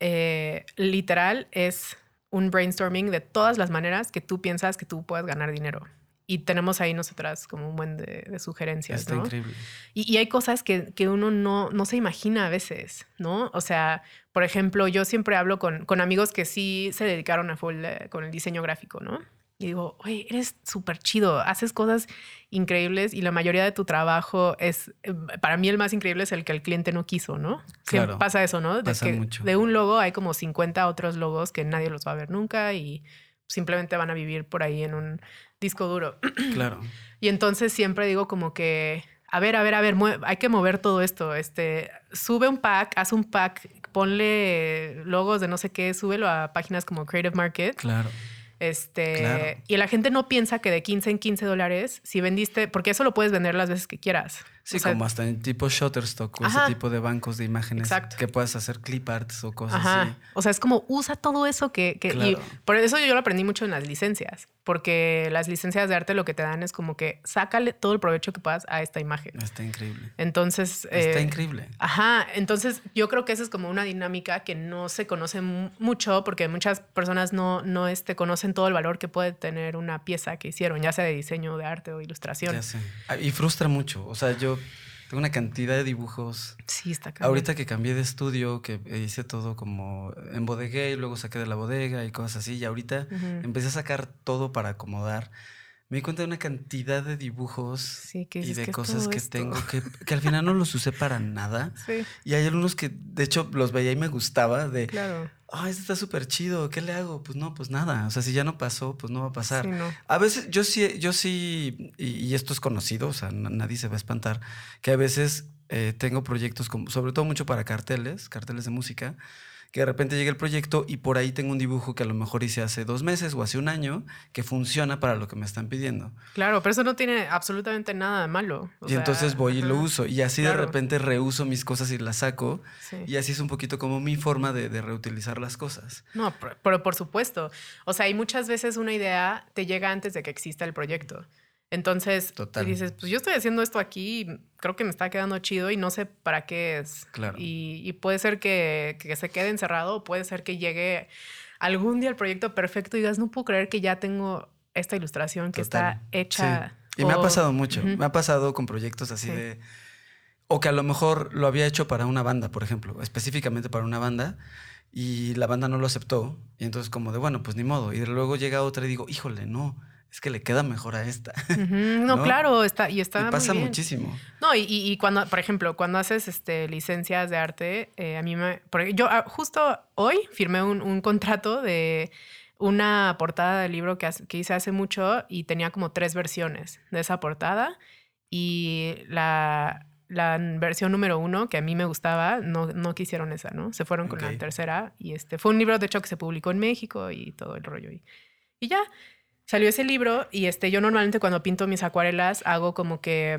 eh, literal, es un brainstorming de todas las maneras que tú piensas que tú puedas ganar dinero. Y tenemos ahí nosotras como un buen de, de sugerencias, Está ¿no? increíble. Y, y hay cosas que, que uno no, no se imagina a veces, ¿no? O sea, por ejemplo, yo siempre hablo con, con amigos que sí se dedicaron a full eh, con el diseño gráfico, ¿no? Y digo, oye, eres súper chido, haces cosas increíbles y la mayoría de tu trabajo es, eh, para mí el más increíble es el que el cliente no quiso, ¿no? Siempre Claro, pasa eso, ¿no? De pasa que mucho. de un logo hay como 50 otros logos que nadie los va a ver nunca y simplemente van a vivir por ahí en un disco duro. Claro. Y entonces siempre digo como que, a ver, a ver, a ver, hay que mover todo esto. Este, sube un pack, haz un pack, ponle logos de no sé qué, súbelo a páginas como Creative Market. Claro. Este, y la gente no piensa que de 15 en 15 dólares, si vendiste, porque eso lo puedes vender las veces que quieras. Sí, O sea, como hasta en tipo Shutterstock o Ajá. ese tipo de bancos de imágenes Exacto. que puedas hacer clip arts o cosas Ajá. así. O sea, es como usa todo eso que, que- y Claro. por eso yo lo aprendí mucho en las licencias, porque las licencias de arte lo que te dan es como que sácale todo el provecho que puedas a esta imagen. Está increíble. Entonces, Está eh, increíble. Ajá, entonces yo creo que esa es como una dinámica que no se conoce mu- mucho porque muchas personas no, no este, conocen todo el valor que puede tener una pieza que hicieron, ya sea de diseño, de arte o ilustración. Ya sé. Ah, Y frustra mucho. O sea, yo tengo una cantidad de dibujos. Sí, está cabrón. Ahorita que cambié de estudio, que hice todo como en bodegué y luego saqué de la bodega y cosas así, y ahorita empecé a sacar todo para acomodar. Me di cuenta de una cantidad de dibujos Sí, que y de "¿Qué es cosas que esto?" tengo que, que al final no los usé para nada. Sí, Y hay algunos que, de hecho, los veía y me gustaba de, claro. ah, este está súper chido, ¿qué le hago? Pues no, pues nada. O sea, si ya no pasó, pues no va a pasar. Sí, no. A veces yo sí, yo sí, y, y esto es conocido, o sea, na- nadie se va a espantar, que a veces eh, tengo proyectos, como, sobre todo mucho para carteles, carteles de música, que de repente llega el proyecto y por ahí tengo un dibujo que a lo mejor hice hace dos meses o hace un año que funciona para lo que me están pidiendo. Claro, pero eso no tiene absolutamente nada de malo. O y sea, entonces voy y lo uso. Y así de repente reuso mis cosas y las saco. sí. Y así es un poquito como mi forma de, de reutilizar las cosas. No, pero por supuesto. O sea, y muchas veces una idea te llega antes de que exista el proyecto. Entonces, Total. y dices, pues yo estoy haciendo esto aquí, y creo que me está quedando chido y no sé para qué es. Claro. Y, y puede ser que, que se quede encerrado, o puede ser que llegue algún día el proyecto perfecto y digas, no puedo creer que ya tengo esta ilustración que Total. está hecha. Sí. Y me ha pasado mucho. Me ha pasado con proyectos así Sí. de. O que a lo mejor lo había hecho para una banda, por ejemplo, específicamente para una banda, y la banda no lo aceptó. Y entonces, como de, bueno, pues ni modo. Y luego llega otra y digo, híjole, no, es que le queda mejor a esta. Ujú, No, ¿no? claro, está, y está y muy pasa bien. muchísimo. No, y, y- cuando, por ejemplo, cuando haces este, licencias de arte, eh, a mí me... Porque yo ah, justo hoy firmé un, un contrato de una portada del libro que, que hice hace mucho y tenía como tres versiones de esa portada y la, la versión número uno, que a mí me gustaba, no, no quisieron esa, ¿no? Se fueron con Ok. la tercera y este fue un libro, de hecho, que se publicó en México y todo el rollo. Y, y ya, salió ese libro y este, yo normalmente cuando pinto mis acuarelas hago como que,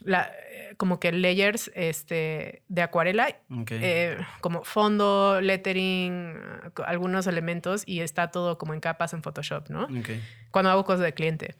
la, eh, como que layers este, de acuarela, Ok. eh, como fondo, lettering, eh, algunos elementos y está todo como en capas en Photoshop, ¿no? Ok. Cuando hago cosas de cliente.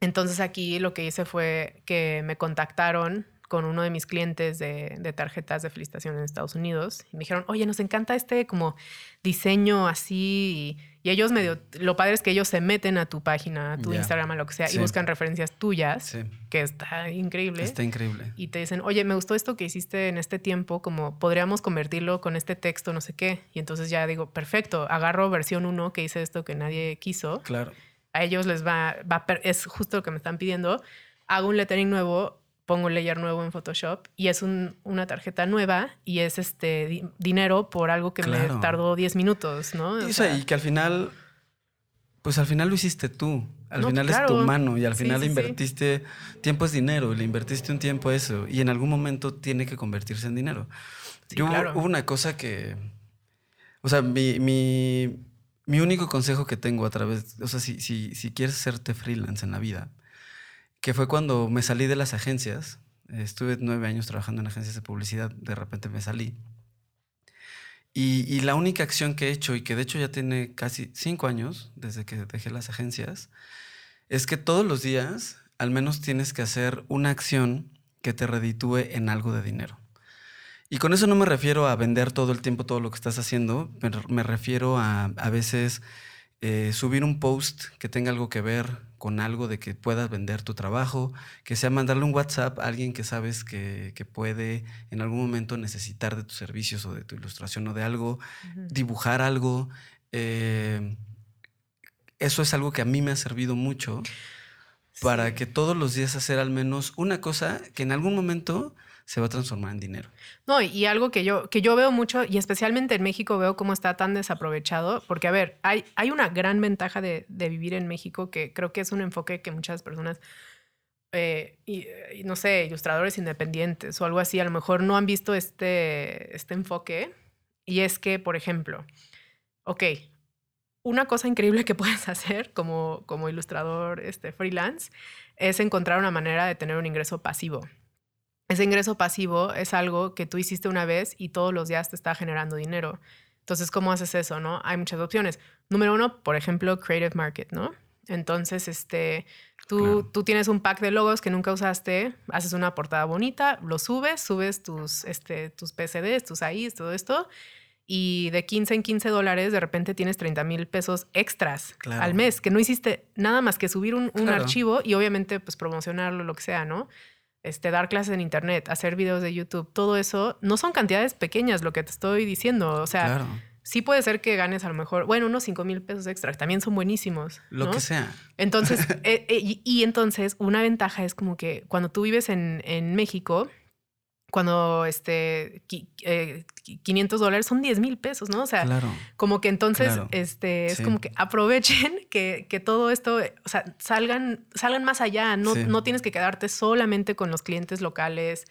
Entonces aquí lo que hice fue que me contactaron con uno de mis clientes de, de tarjetas de felicitación en Estados Unidos y me dijeron, oye, nos encanta este como diseño así y, y ellos medio, lo padre es que ellos se meten a tu página, a tu. Instagram, a lo que sea Sí. y buscan referencias tuyas, Sí. que está increíble. Está increíble. Y te dicen, oye, me gustó esto que hiciste en este tiempo, como podríamos convertirlo con este texto, no sé qué. Y entonces ya digo, perfecto, agarro versión 1 que hice esto que nadie quiso Claro. a ellos les va, va es justo lo que me están pidiendo. Hago un lettering nuevo, pongo un layer nuevo en Photoshop y es un- una tarjeta nueva y es este di- dinero por algo que Claro. me tardó 10 minutos, ¿no? Y, O o sea, y que al final, pues al final lo hiciste tú. Al No, final es tu claro. mano y al Sí, final sí, sí. invertiste, tiempo es dinero, y le invertiste un tiempo a eso y en algún momento tiene que convertirse en dinero. Sí, Yo claro. hubo una cosa que, o sea, mi, mi, mi único consejo que tengo a través, o sea, si, si, si quieres hacerte freelance en la vida, que fue cuando me salí de las agencias, estuve nueve años trabajando en agencias de publicidad, de repente me salí. Y, la única acción que he hecho, y que de hecho ya tiene casi cinco años desde que dejé las agencias, es que todos los días al menos tienes que hacer una acción que te reditúe en algo de dinero. Y con eso no me refiero a vender todo el tiempo todo lo que estás haciendo, me refiero a a veces eh, subir un post que tenga algo que ver con algo de que puedas vender tu trabajo, que sea mandarle un WhatsApp a alguien que sabes que, que puede en algún momento necesitar de tus servicios o de tu ilustración o de algo, dibujar algo. eh, eso es algo que a mí me ha servido mucho para que todos los días hacer al menos una cosa que en algún momento se va a transformar en dinero. No, y- algo que yo, que yo veo mucho, y especialmente en México veo cómo está tan desaprovechado, porque a ver, hay, hay una gran ventaja de, de vivir en México que creo que es un enfoque que muchas personas, eh, y no sé, ilustradores independientes o algo así, a lo mejor no han visto este, este enfoque, y es que, por ejemplo, ok, una cosa increíble que puedes hacer como, como ilustrador este, freelance es encontrar una manera de tener un ingreso pasivo. Ese ingreso pasivo es algo que tú hiciste una vez y todos los días te está generando dinero. Entonces, ¿cómo haces eso? No? Hay muchas opciones. Número uno, por ejemplo, Creative Market, ¿no? Entonces, este, tú, Claro. tú tienes un pack de logos que nunca usaste, haces una portada bonita, lo subes, subes tus, este, tus PCDs, tus AIs, todo esto, y de 15 en 15 dólares de repente tienes 30 mil pesos extras Claro. al mes, que no hiciste nada más que subir un, un Claro. archivo y obviamente pues promocionarlo, lo que sea, ¿no? Este, dar clases en internet, hacer videos de YouTube, todo eso, no son cantidades pequeñas lo que te estoy diciendo. O sea, claro, sí puede ser que ganes a lo mejor, bueno, unos 5 mil pesos extra, que también son buenísimos. lo ¿no? que sea. Entonces, eh, eh, y, y entonces una ventaja es como que cuando tú vives en, en México, cuando este, eh, qui- 500 dólares son 10 mil pesos, ¿no? O sea, Claro. como que entonces Claro. este, es Sí. como que aprovechen que, que todo esto, eh, o sea, salgan, salgan más allá, no, Sí. no tienes que quedarte solamente con los clientes locales.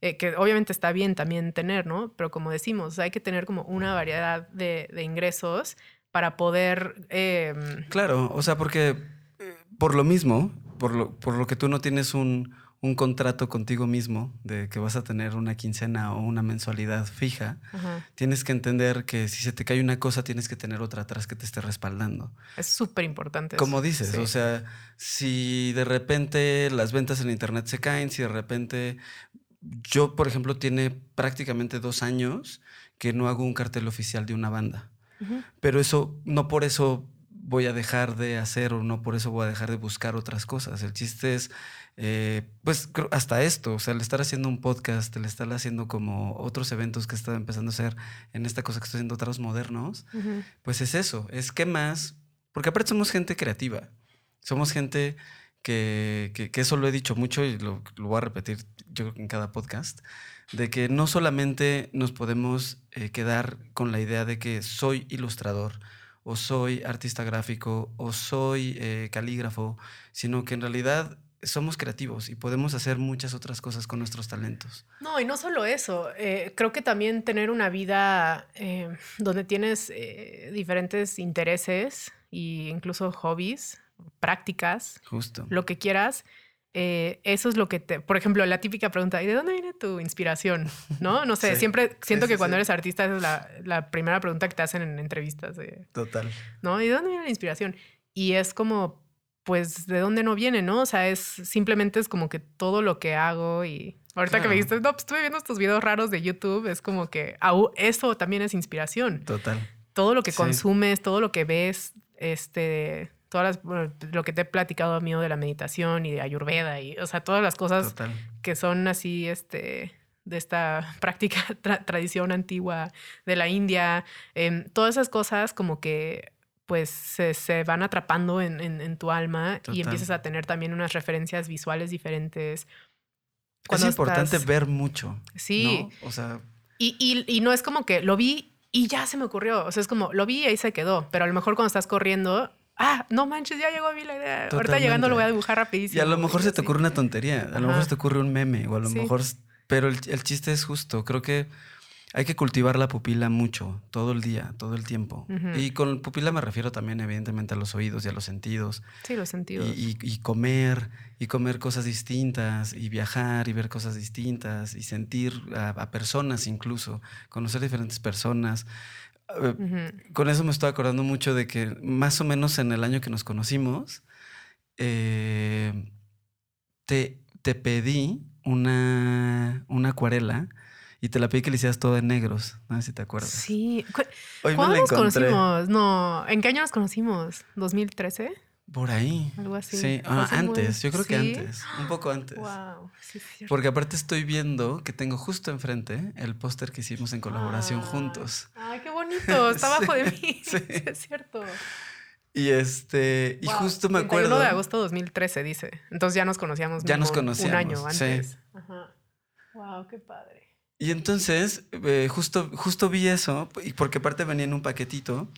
eh, que obviamente está bien también tener, ¿no? Pero como decimos, o sea, hay que tener como una variedad de, de ingresos para poder... em, Claro, o sea, porque eh, por lo mismo, por lo, por lo que tú no tienes un, un contrato contigo mismo de que vas a tener una quincena o una mensualidad fija, Ajá. tienes que entender que si se te cae una cosa, tienes que tener otra atrás que te esté respaldando. Es súper importante. Como dices, Sí. o sea, si de repente las ventas en internet se caen, si de repente yo, por ejemplo, tiene prácticamente dos años que no hago un cartel oficial de una banda, pero eso, no por eso voy a dejar de hacer o no por eso voy a dejar de buscar otras cosas. El chiste es, eh, pues hasta esto, o sea, el estar haciendo un podcast, el estar haciendo como otros eventos que estaba empezando a hacer en esta cosa que estoy haciendo, otros modernos, pues es eso, es que más, porque aparte somos gente creativa, somos gente que, que, que eso lo he dicho mucho y lo, lo voy a repetir yo creo que en cada podcast, de que no solamente nos podemos eh, quedar con la idea de que soy ilustrador o soy artista gráfico o soy eh, calígrafo, sino que en realidad somos creativos y podemos hacer muchas otras cosas con nuestros talentos. No, y no solo eso. eh, creo que también tener una vida eh, donde tienes eh, diferentes intereses e incluso hobbies, prácticas, Justo. lo que quieras. eh, eso es lo que te, por ejemplo, la típica pregunta, ¿y de dónde viene tu inspiración? No, no sé, Sí. siempre siento Sí, que sí, cuando eres artista esa es la, la primera pregunta que te hacen en entrevistas, Total. ¿no? ¿Y de dónde viene la inspiración? Y es como, pues, ¿de dónde no viene, no? O sea, es simplemente es como que todo lo que hago y ahorita que me dijiste, no, pues estuve viendo estos videos raros de YouTube, es como que au- eso también es inspiración. Total. Todo lo que Sí. consumes, todo lo que ves, este, todas las, bueno, lo que te he platicado mío de la meditación y de Ayurveda y, o sea, todas las cosas Total. que son así, este, de esta práctica, tra- tradición antigua de la India, em, todas esas cosas como que pues se, se van atrapando en, en- en tu alma Total. y empiezas a tener también unas referencias visuales diferentes. Es importante estás- ver mucho. Sí, ¿no? O sea, y, y- y no es como que lo vi y ya se me ocurrió. O sea, es como lo vi y ahí se quedó. Pero a lo mejor cuando estás corriendo, ah, no manches, ya llegó a mí la idea. Ahorita llegando lo voy a dibujar rapidísimo. y a lo mejor se te ocurre una tontería, a lo mejor se te ocurre un meme, o a lo Sí. mejor. Pero el, el chiste es justo. Creo que hay que cultivar la pupila mucho, todo el día, todo el tiempo. Y con pupila me refiero también, evidentemente, a los oídos y a los sentidos. Sí, los sentidos. y- y comer, y comer cosas distintas, y viajar, y ver cosas distintas, y sentir a, a personas incluso, conocer diferentes personas. Eh, con eso me estoy acordando mucho de que más o menos en el año que nos conocimos, eh, te, te pedí una, una acuarela y te la pedí que le hicieras todo de negros. No sé si te acuerdas. Sí. Cu- Hoy ¿Cuándo nos conocimos? No, ¿en qué año nos conocimos? ¿2013? Por ahí. Algo así. Sí, ah, muy- antes, yo creo que ¿Sí? antes, un poco antes. Wow. Sí, sí, cierto. Porque aparte estoy viendo que tengo justo enfrente el póster que hicimos en colaboración Ah. juntos. Ay, qué bonito. Está abajo de Sí, mí. sí. Sí, es cierto. Y este, y justo me 31 acuerdo. de agosto 2013, dice. Entonces ya nos conocíamos. Ya nos mínimo Un conocíamos, año sí. antes. Ajá. Wow, qué padre. Y entonces, eh, justo, justo vi eso, y porque aparte venía en un paquetito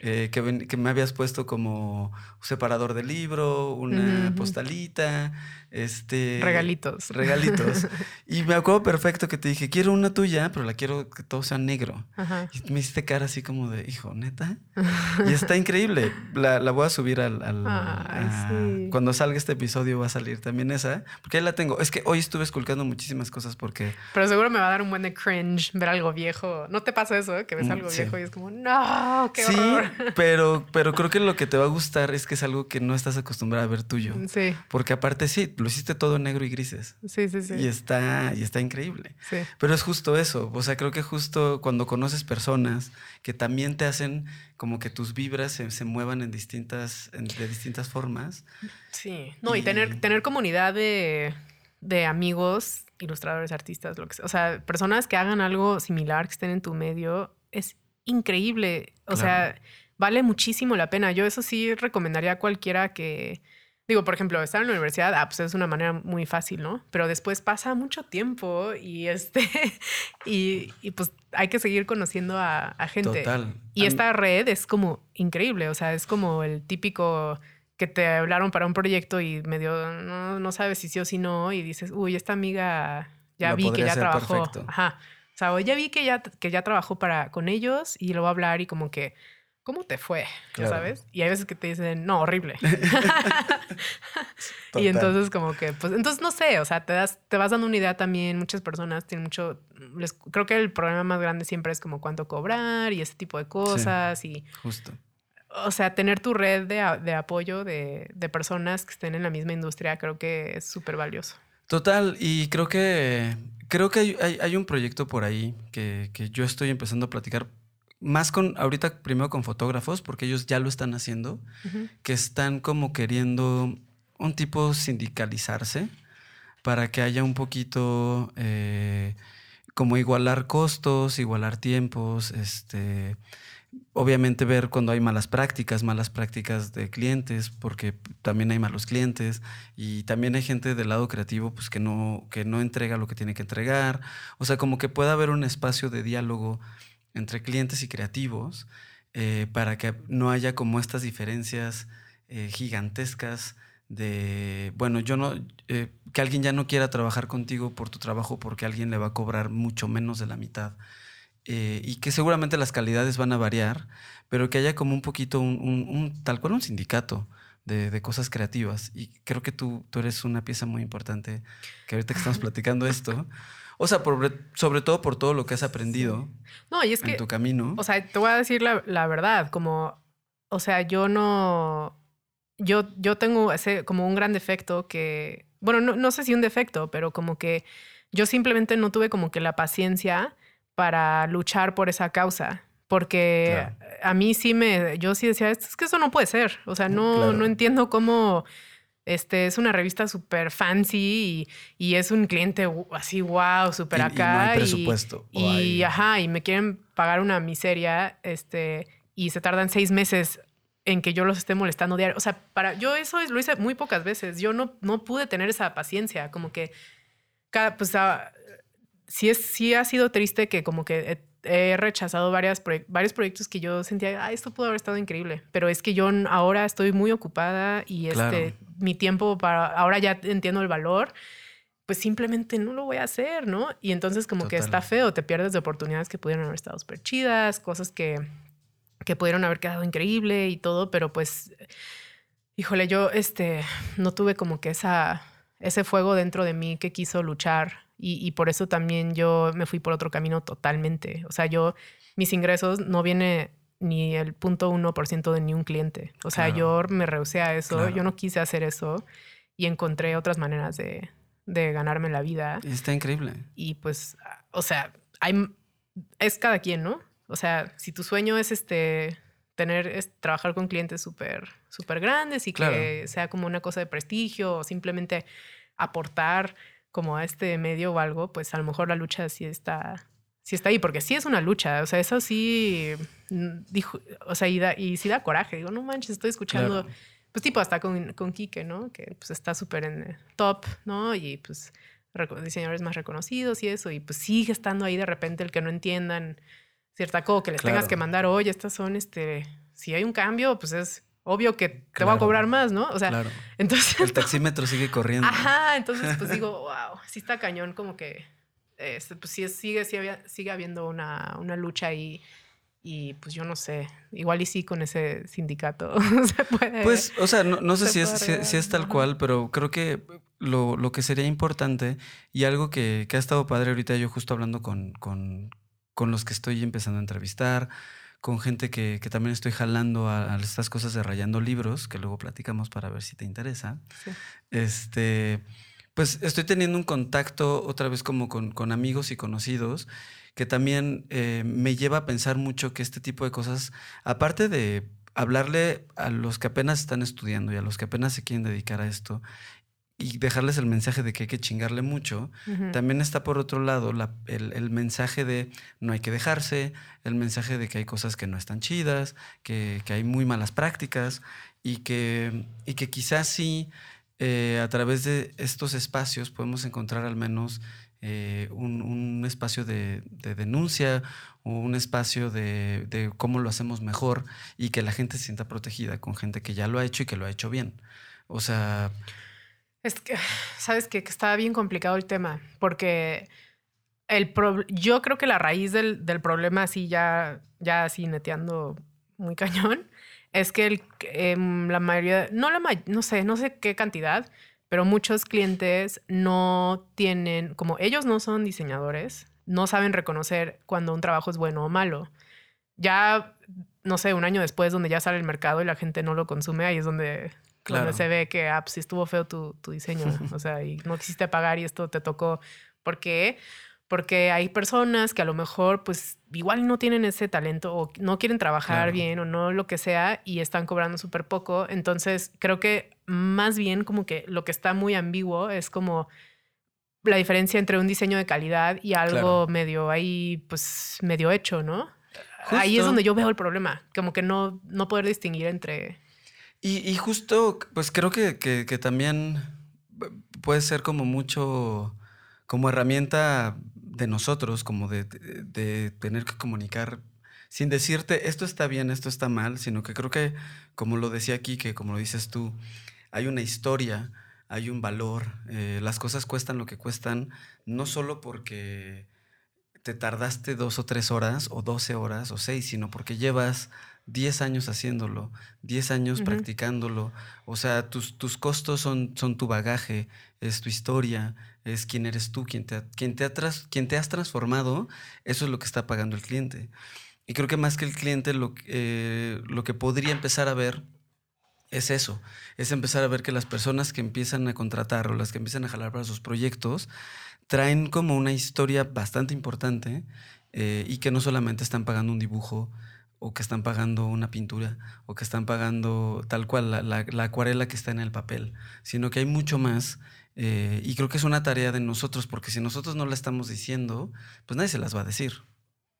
eh, que, ven- que me habías puesto como un separador de libro, una postalita, este... Regalitos. Regalitos. y me acuerdo perfecto que te dije, quiero una tuya, pero la quiero que todo sea negro. Ajá. Y me hiciste cara así como de, hijo, neta. Y está increíble. La, la voy a subir al. al- Ay, a- sí. Cuando salga este episodio va a salir también esa. Porque ahí la tengo. Es que hoy estuve esculcando muchísimas cosas porque. Pero seguro me va a dar un buen de cringe ver algo viejo. ¿No te pasa eso? Que ves Mm, algo sí. viejo y es como, no, qué sí, horror. pero, pero creo que lo que te va a gustar es que es algo que no estás acostumbrada a ver tuyo. Sí, Porque aparte sí, lo hiciste todo en negro y grises. sí, sí, sí. Y está, y está increíble. Sí. Pero es justo eso. O sea, creo que justo cuando conoces personas que también te hacen como que tus vibras se, se muevan en distintas, en- de distintas formas. Sí. No, y, Y- tener, tener comunidad de, de amigos, ilustradores, artistas, lo que sea. O sea, personas que hagan algo similar, que estén en tu medio, es increíble. O Claro. sea, vale muchísimo la pena. Yo eso sí recomendaría a cualquiera que. Digo, por ejemplo, estar en la universidad, ah, pues es una manera muy fácil, ¿no? Pero después pasa mucho tiempo y este. y, y pues hay que seguir conociendo a, a gente. Total. Y A esta red es como increíble, o sea, es como el típico que te hablaron para un proyecto y medio no, no sabes si sí o si no y dices, uy, esta amiga ya Lo vi que ya trabajó. perfecto. Ajá. O sea, o ya vi que ya, que ya trabajó para, con ellos y lo voy a hablar y como que ¿cómo te fue? Claro. sabes. Y hay veces que te dicen, no, horrible. Y entonces como que, pues, entonces no sé, o sea, te, das, te vas dando una idea también. Muchas personas tienen mucho, les, creo que el problema más grande siempre es como cuánto cobrar y ese tipo de cosas. Y, Justo. o sea, tener tu red de, de apoyo de, de personas que estén en la misma industria creo que es súper valioso. Total, y creo que creo que hay, hay- hay un proyecto por ahí que, que yo estoy empezando a platicar más con ahorita primero con fotógrafos porque ellos ya lo están haciendo, que están como queriendo un tipo sindicalizarse para que haya un poquito eh, como igualar costos, igualar tiempos, este obviamente ver cuando hay malas prácticas, malas prácticas de clientes, porque también hay malos clientes y también hay gente del lado creativo pues que no que no entrega lo que tiene que entregar, o sea, como que pueda haber un espacio de diálogo entre clientes y creativos eh, para que no haya como estas diferencias eh, gigantescas de, bueno, yo no, eh, que alguien ya no quiera trabajar contigo por tu trabajo porque alguien le va a cobrar mucho menos de la mitad. Y que seguramente las calidades van a variar, pero que haya como un poquito, un- tal cual un sindicato de, de cosas creativas. Y creo que tú, tú eres una pieza muy importante, que ahorita que estamos platicando esto, o sea, por- sobre todo por todo lo que has aprendido No, y es en que, tu camino. o sea, te voy a decir la, la verdad, como, o sea, yo no, yo, yo tengo ese, como un gran defecto que, bueno, no, no sé si un defecto, pero como que yo simplemente no tuve como que la paciencia para luchar por esa causa. Porque Claro. a mí sí me, yo sí decía, es que eso no puede ser. O sea, no, Claro. no entiendo cómo este, es una revista súper fancy y, y es un cliente así, wow, súper Y- y acá. no hay y- presupuesto, Y, hay- ajá, y me quieren pagar una miseria, este, y se tardan seis meses en que yo los esté molestando diario. O sea, para yo eso es- lo hice muy pocas veces. Yo no, no pude tener esa paciencia, como que cada, pues ah, sí, es, sí ha sido triste que como que he, rechazado varias proye- varios proyectos que yo sentía, ah, esto pudo haber estado increíble, pero es que yo ahora estoy muy ocupada y Claro. este, mi tiempo para, ahora ya entiendo el valor, pues simplemente no lo voy a hacer, ¿no? Y entonces como que está feo, te pierdes de oportunidades que pudieron haber estado súper chidas, cosas que, que pudieron haber quedado increíble y todo, pero pues, híjole, yo este, no tuve como que esa, ese fuego dentro de mí que quiso luchar y, y por eso también yo me fui por otro camino totalmente. O sea, yo, mis ingresos no viene ni el punto uno por ciento de ni un cliente. O sea, Claro. yo me rehusé a eso, Claro. yo no quise hacer eso y encontré otras maneras de, de ganarme la vida. Está increíble. Y pues, o sea, hay, es cada quien, ¿no? O sea, si tu sueño es este tener, es trabajar con clientes súper, súper grandes y Claro. que sea como una cosa de prestigio o simplemente aportar como a este medio o algo, pues a lo mejor la lucha sí está, sí está ahí, porque sí es una lucha. O sea, eso sí, mm, dijo, o sea, y, da, y sí da coraje. Digo, no manches, estoy escuchando Claro. pues tipo hasta con, con Quique, ¿no? Que pues está súper en eh, top, ¿no? Y pues diseñadores más reconocidos y eso, y pues sigue estando ahí de repente el que no entiendan cierta cosa, que les tengas Claro. que mandar, oye, estas son, este, si hay un cambio, pues es obvio que te voy a Claro. cobrar más, ¿no? O sea, claro. entonces... El taxímetro sigue corriendo. Ajá, entonces pues digo, wow, sí está cañón, como que este, pues sí sigue, sigue habiendo una, una lucha ahí. Y pues yo no sé, igual y sí con ese sindicato se puede. Pues, o sea, no, no sé se si es, si, si es tal cual, pero creo que lo, lo que sería importante y algo que, que ha estado padre ahorita, yo justo hablando con, con, con los que estoy empezando a entrevistar, con gente que, que también estoy jalando a, a estas cosas de rayando libros, que luego platicamos para ver si te interesa. Sí. Este, pues estoy teniendo un contacto otra vez como con, con amigos y conocidos que también eh, me lleva a pensar mucho que este tipo de cosas, aparte de hablarle a los que apenas están estudiando y a los que apenas se quieren dedicar a esto y dejarles el mensaje de que hay que chingarle mucho, Ujú. también está por otro lado la- el, el mensaje de no hay que dejarse, el mensaje de que hay cosas que no están chidas, que, que hay muy malas prácticas y que, y que quizás sí eh, a través de estos espacios podemos encontrar al menos eh, un, un espacio de, de denuncia o un espacio de, de cómo lo hacemos mejor y que la gente se sienta protegida con gente que ya lo ha hecho y que lo ha hecho bien. O sea, Es que, sabes que, que está bien complicado el tema, porque el prob- yo creo que la raíz del, del problema, así ya, ya así neteando muy cañón es que el, em, la mayoría, no la no sé, no sé qué cantidad, pero muchos clientes no tienen, como ellos no son diseñadores, no saben reconocer cuando un trabajo es bueno o malo. Ya, no sé, un año después, donde ya sale el mercado y la gente no lo consume, ahí es donde, donde se ve que, ah, pues, estuvo feo tu, tu diseño, o sea, y no quisiste pagar y esto te tocó. ¿Por qué? porque hay personas que a lo mejor pues igual no tienen ese talento o no quieren trabajar bien o no lo que sea y están cobrando súper poco. Entonces creo que más bien como que lo que está muy ambiguo es como la diferencia entre un diseño de calidad y algo medio ahí pues medio hecho, ¿no? Ahí es donde yo veo el problema, como que no, no poder distinguir entre... Y, justo pues creo que, que también puede ser como mucho como herramienta de nosotros, como de, tener que comunicar sin decirte esto está bien, esto está mal, sino que creo que, como lo decía aquí, que como lo dices tú, hay una historia, hay un valor, eh, las cosas cuestan lo que cuestan, no solo porque te tardaste dos o tres horas, o doce horas, o seis, sino porque llevas diez años haciéndolo, diez años practicándolo. O sea, tus, tus costos son, son tu bagaje, es tu historia, es quién eres tú, quién te, quién te, quién te has transformado, eso es lo que está pagando el cliente. Y creo que más que el cliente, lo, eh, lo que podría empezar a ver es eso, es empezar a ver que las personas que empiezan a contratar o las que empiezan a jalar para sus proyectos traen como una historia bastante importante eh, y que no solamente están pagando un dibujo o que están pagando una pintura o que están pagando tal cual la, la acuarela que está en el papel, sino que hay mucho más eh, y creo que es una tarea de nosotros, porque si nosotros no la estamos diciendo, pues nadie se las va a decir.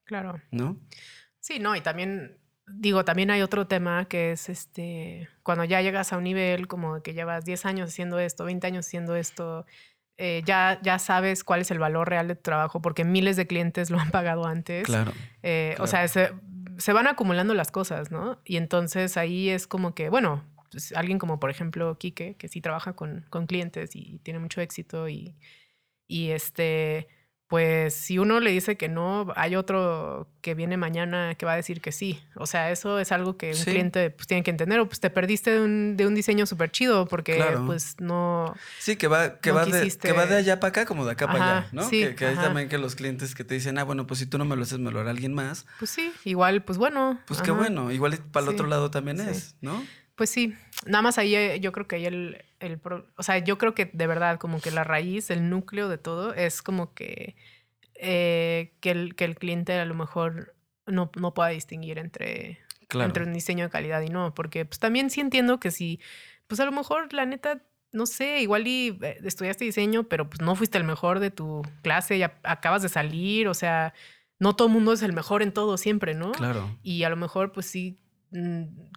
Claro. ¿No? Sí, no, y también, digo, también hay otro tema que es este, cuando ya llegas a un nivel como que llevas 10 años haciendo esto, 20 años haciendo esto, eh, ya, ya sabes cuál es el valor real de tu trabajo, porque miles de clientes lo han pagado antes. Claro. Eh, o sea, se, se van acumulando las cosas, ¿no? Y entonces ahí es como que, bueno, pues, alguien como por ejemplo Quique, que sí trabaja con, con clientes y tiene mucho éxito y, y este, pues si uno le dice que no, hay otro que viene mañana que va a decir que sí. O sea, eso es algo que un cliente pues, tiene que entender. O pues te perdiste de un, de un diseño súper chido porque pues no... Sí, que va, que, va de, que va de allá para acá como de acá para allá, ¿no? que, hay también que los clientes que te dicen, ah, bueno, pues si tú no me lo haces, me lo hará alguien más. Pues sí, igual, pues bueno. Pues qué bueno, igual para el otro lado también es, ¿no? Pues sí, nada más ahí eh, yo creo que ahí el, el, o sea, yo creo que de verdad como que la raíz, el núcleo de todo es como que, eh, que, el, que el cliente a lo mejor no, no pueda distinguir entre, entre un diseño de calidad y no, porque pues también sí entiendo que si, pues a lo mejor la neta, no sé, igual y eh, estudiaste diseño, pero pues no fuiste el mejor de tu clase, ya acabas de salir, o sea, no todo el mundo es el mejor en todo siempre, ¿no? Claro. Y a lo mejor pues sí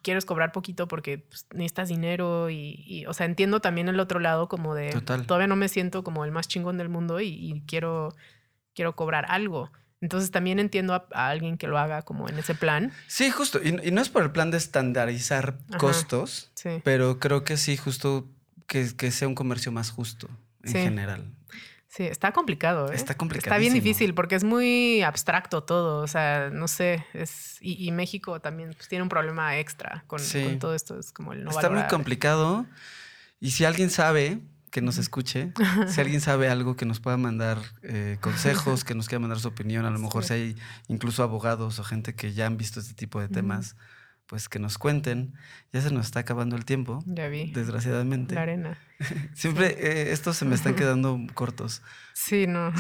quieres cobrar poquito porque pues, necesitas dinero y, o sea, entiendo también el otro lado como de, todavía no me siento como el más chingón del mundo y, quiero, quiero cobrar algo. Entonces también entiendo a, alguien que lo haga como en ese plan. Sí, justo. Y, no es por el plan de estandarizar costos, pero creo que sí, justo que, que sea un comercio más justo en general. Sí, está complicado. ¿eh? Está complicado. Está bien difícil porque es muy abstracto todo. O sea, no sé. Es, y, México también pues, tiene un problema extra con, todo esto. Es como el no Está muy complicado. Y si alguien sabe que nos escuche, si alguien sabe algo que nos pueda mandar eh, consejos, que nos quiera mandar su opinión, a lo mejor si hay incluso abogados o gente que ya han visto este tipo de temas pues que nos cuenten. Ya se nos está acabando el tiempo. Ya vi. Desgraciadamente. La arena. Siempre eh, estos se me están quedando cortos. Sí, no.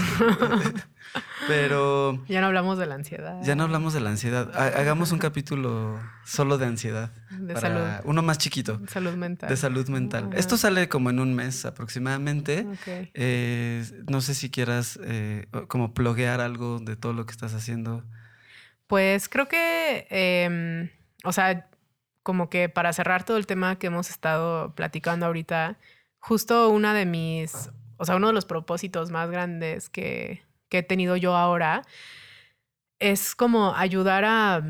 Pero... Ya no hablamos de la ansiedad. Ya no hablamos de la ansiedad. Hagamos un capítulo solo de ansiedad. De salud. Uno más chiquito. Salud mental. De salud mental. Esto sale como en un mes aproximadamente. Eh, no sé si quieras eh, como bloguear algo de todo lo que estás haciendo. Pues creo que em, o sea, como que para cerrar todo el tema que hemos estado platicando ahorita, justo una de mis, o sea, uno de los propósitos más grandes que, he tenido yo ahora es como ayudar a,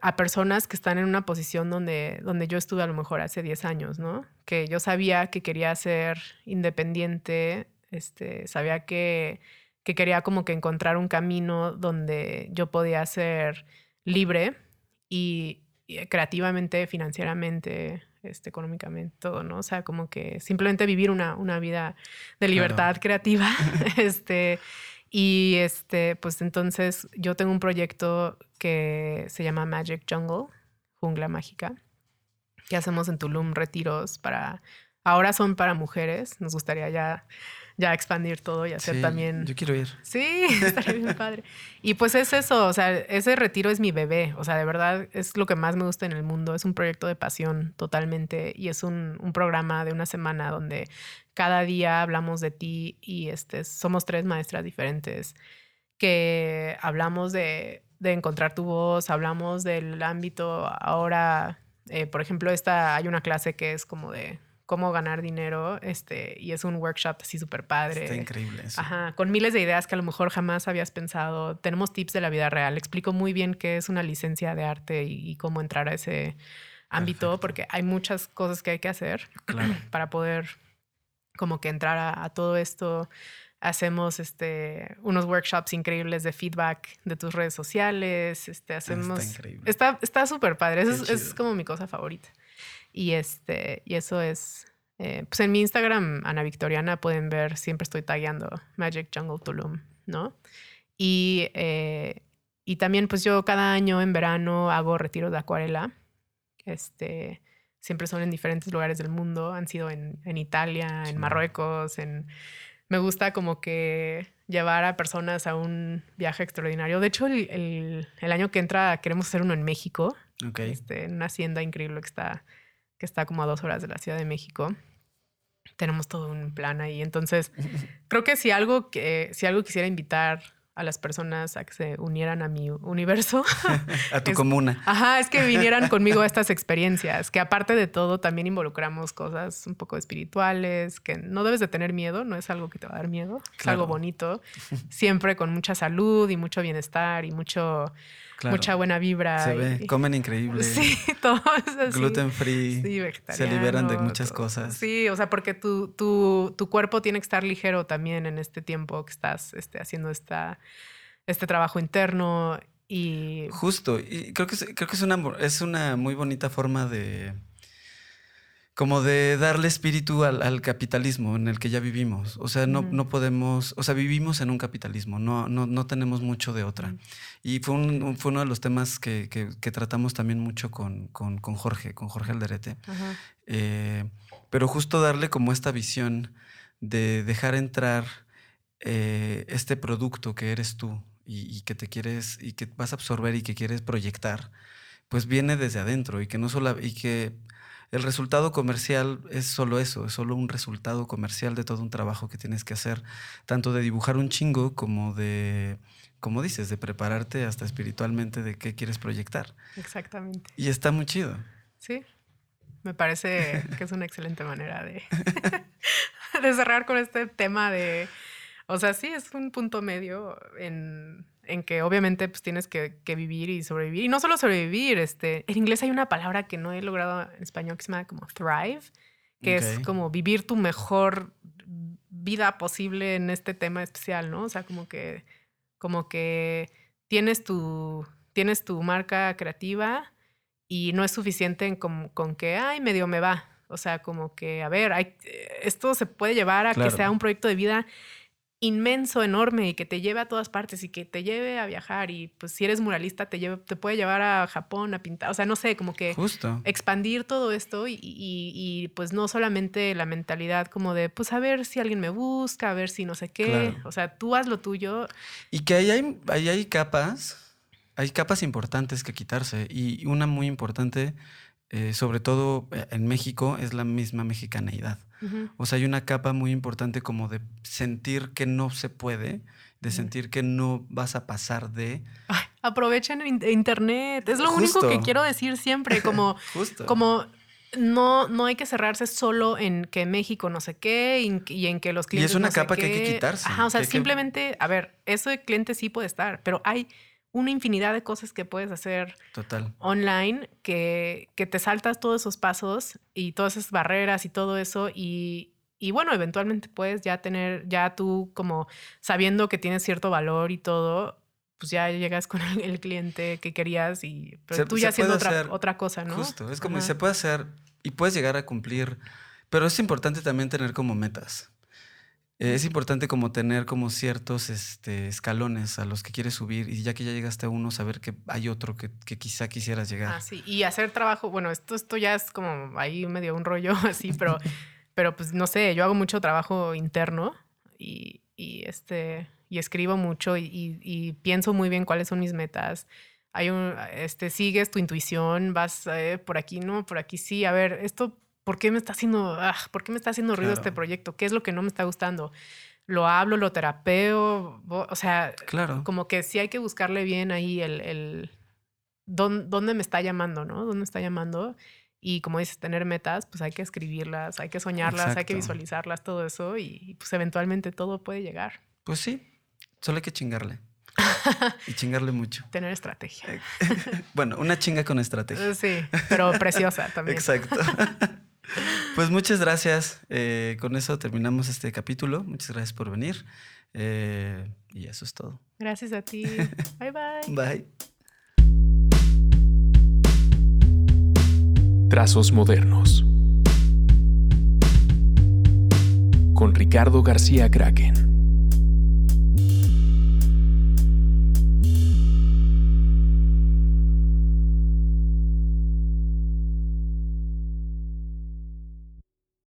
a, personas que están en una posición donde, donde yo estuve a lo mejor hace 10 años, ¿no? Que yo sabía que quería ser independiente, este, sabía que, que quería como que encontrar un camino donde yo podía ser libre y, creativamente, financieramente, este, económicamente, todo, ¿no? O sea, como que simplemente vivir una, una vida de libertad creativa. este, y este, pues entonces yo tengo un proyecto que se llama Magic Jungle, Jungla Mágica, que hacemos en Tulum retiros para, ahora son para mujeres, nos gustaría ya ya expandir todo y hacer también. Yo quiero ir. Sí, estaría bien padre. Y pues es eso, o sea, ese retiro es mi bebé, o sea, de verdad es lo que más me gusta en el mundo, es un proyecto de pasión totalmente y es un, un programa de una semana donde cada día hablamos de ti y este, somos tres maestras diferentes que hablamos de, de encontrar tu voz, hablamos del ámbito ahora, eh, por ejemplo, esta, hay una clase que es como de cómo ganar dinero, este, y es un workshop así súper padre. Está increíble. Ajá, con miles de ideas que a lo mejor jamás habías pensado. Tenemos tips de la vida real. Explico muy bien qué es una licencia de arte y, cómo entrar a ese ámbito, porque hay muchas cosas que hay que hacer para poder como que entrar a, todo esto. Hacemos este, unos workshops increíbles de feedback de tus redes sociales. Este, hacemos, está increíble. Está súper padre. es, es como mi cosa favorita. Y, este, y eso es, eh, pues en mi Instagram, Ana Victoriana, pueden ver, siempre estoy tagueando Magic Jungle Tulum, ¿no? Y, eh, y también pues yo cada año en verano hago retiros de acuarela. Este, siempre son en diferentes lugares del mundo. Han sido en, en Italia, en Marruecos, en... Me gusta como que llevar a personas a un viaje extraordinario. De hecho, el, el, el año que entra queremos hacer uno en México. Okay. Este, en una hacienda increíble que está que está como a dos horas de la Ciudad de México. Tenemos todo un plan ahí. Entonces, creo que si algo, que, si algo quisiera invitar a las personas a que se unieran a mi universo. a tu comuna. Ajá, es que vinieran conmigo a estas experiencias, que aparte de todo también involucramos cosas un poco espirituales, que no debes de tener miedo, no es algo que te va a dar miedo, es algo bonito, siempre con mucha salud y mucho bienestar y mucho mucha buena vibra. Se ve, comen increíble. Sí, todo es Gluten free. Sí, Se liberan de muchas cosas. Sí, o sea, porque tu, tu, tu, cuerpo tiene que estar ligero también en este tiempo que estás este, haciendo esta, este trabajo interno y... Justo, y creo que, creo que es, una, es una muy bonita forma de como de darle espíritu al, capitalismo en el que ya vivimos. O sea, no, no podemos, o sea, vivimos en un capitalismo, no, no, no tenemos mucho de otra. Y fue, un, fue uno de los temas que, que, tratamos también mucho con, con, con, Jorge, con Jorge Alderete. Eh, pero justo darle como esta visión de dejar entrar eh, este producto que eres tú y, y que te quieres, y que vas a absorber y que quieres proyectar, pues viene desde adentro y que no solo, y que el resultado comercial es solo eso, es solo un resultado comercial de todo un trabajo que tienes que hacer, tanto de dibujar un chingo como de, como dices, de prepararte hasta espiritualmente de qué quieres proyectar. Exactamente. Y está muy chido. Sí, me parece que es una excelente manera de, de cerrar con este tema de, o sea, sí, es un punto medio en en que obviamente pues tienes que, vivir y sobrevivir. Y no solo sobrevivir, este, en inglés hay una palabra que no he logrado en español que se llama como thrive, que es como vivir tu mejor vida posible en este tema especial, ¿no? O sea, como que, como que tienes tu, tienes tu marca creativa y no es suficiente con, con que, ay, medio me va. O sea, como que, a ver, hay, esto se puede llevar a que sea un proyecto de vida inmenso, enorme y que te lleve a todas partes y que te lleve a viajar y pues si eres muralista te, lleve, te puede llevar a Japón a pintar, o sea, no sé, como que expandir todo esto y, pues no solamente la mentalidad como de pues a ver si alguien me busca, a ver si no sé qué, o sea, tú haz lo tuyo. Y que ahí hay, ahí hay capas, hay capas importantes que quitarse y una muy importante, eh, sobre todo eh, en México, es la misma mexicaneidad. O sea, hay una capa muy importante como de sentir que no se puede, de sentir que no vas a pasar de... aprovechen internet. Es lo único que quiero decir siempre, como... Como no, no hay que cerrarse solo en que México no sé qué y, en que los clientes. Y es una capa que hay que quitarse. Ajá, o sea, simplemente, a ver, eso de cliente sí puede estar, pero hay una infinidad de cosas que puedes hacer Total. online que, que, te saltas todos esos pasos y todas esas barreras y todo eso y, y, bueno, eventualmente puedes ya tener, ya tú como sabiendo que tienes cierto valor y todo, pues ya llegas con el, el cliente que querías y pero Se- tú ya haciendo otra, otra cosa, ¿no? Justo, es como Ajá. se puede hacer y puedes llegar a cumplir, pero es importante también tener como metas. Eh, Es importante como tener como ciertos este, escalones a los que quieres subir y ya que ya llegaste a uno, saber que hay otro que, que quizá quisieras llegar. Ah, sí. Y hacer trabajo, bueno, esto, esto ya es como ahí medio un rollo así, pero, pero pues no sé, yo hago mucho trabajo interno y, y, este, y escribo mucho y, y- y pienso muy bien cuáles son mis metas. Hay un, este, sigues tu intuición, vas eh, por aquí, no, por aquí sí. A ver, esto, ¿por qué me está haciendo, ah, por qué me está haciendo ruido este proyecto? ¿Qué es lo que no me está gustando? Lo hablo, lo terapeo, o sea, Claro. como que sí hay que buscarle bien ahí el, el dón- dónde me está llamando, ¿no? ¿Dónde me está llamando? Y como dices, tener metas, pues hay que escribirlas, hay que soñarlas, hay que visualizarlas, todo eso, y, pues eventualmente todo puede llegar. Pues sí, solo hay que chingarle. y chingarle mucho. Tener estrategia. Bueno, una chinga con estrategia. Sí, pero preciosa también. Exacto. Pues muchas gracias. Eh, con eso terminamos este capítulo. Muchas gracias por venir. Eh, y eso es todo. Gracias a ti. Bye bye. Bye. Trazos modernos. Con Ricardo García Kraken.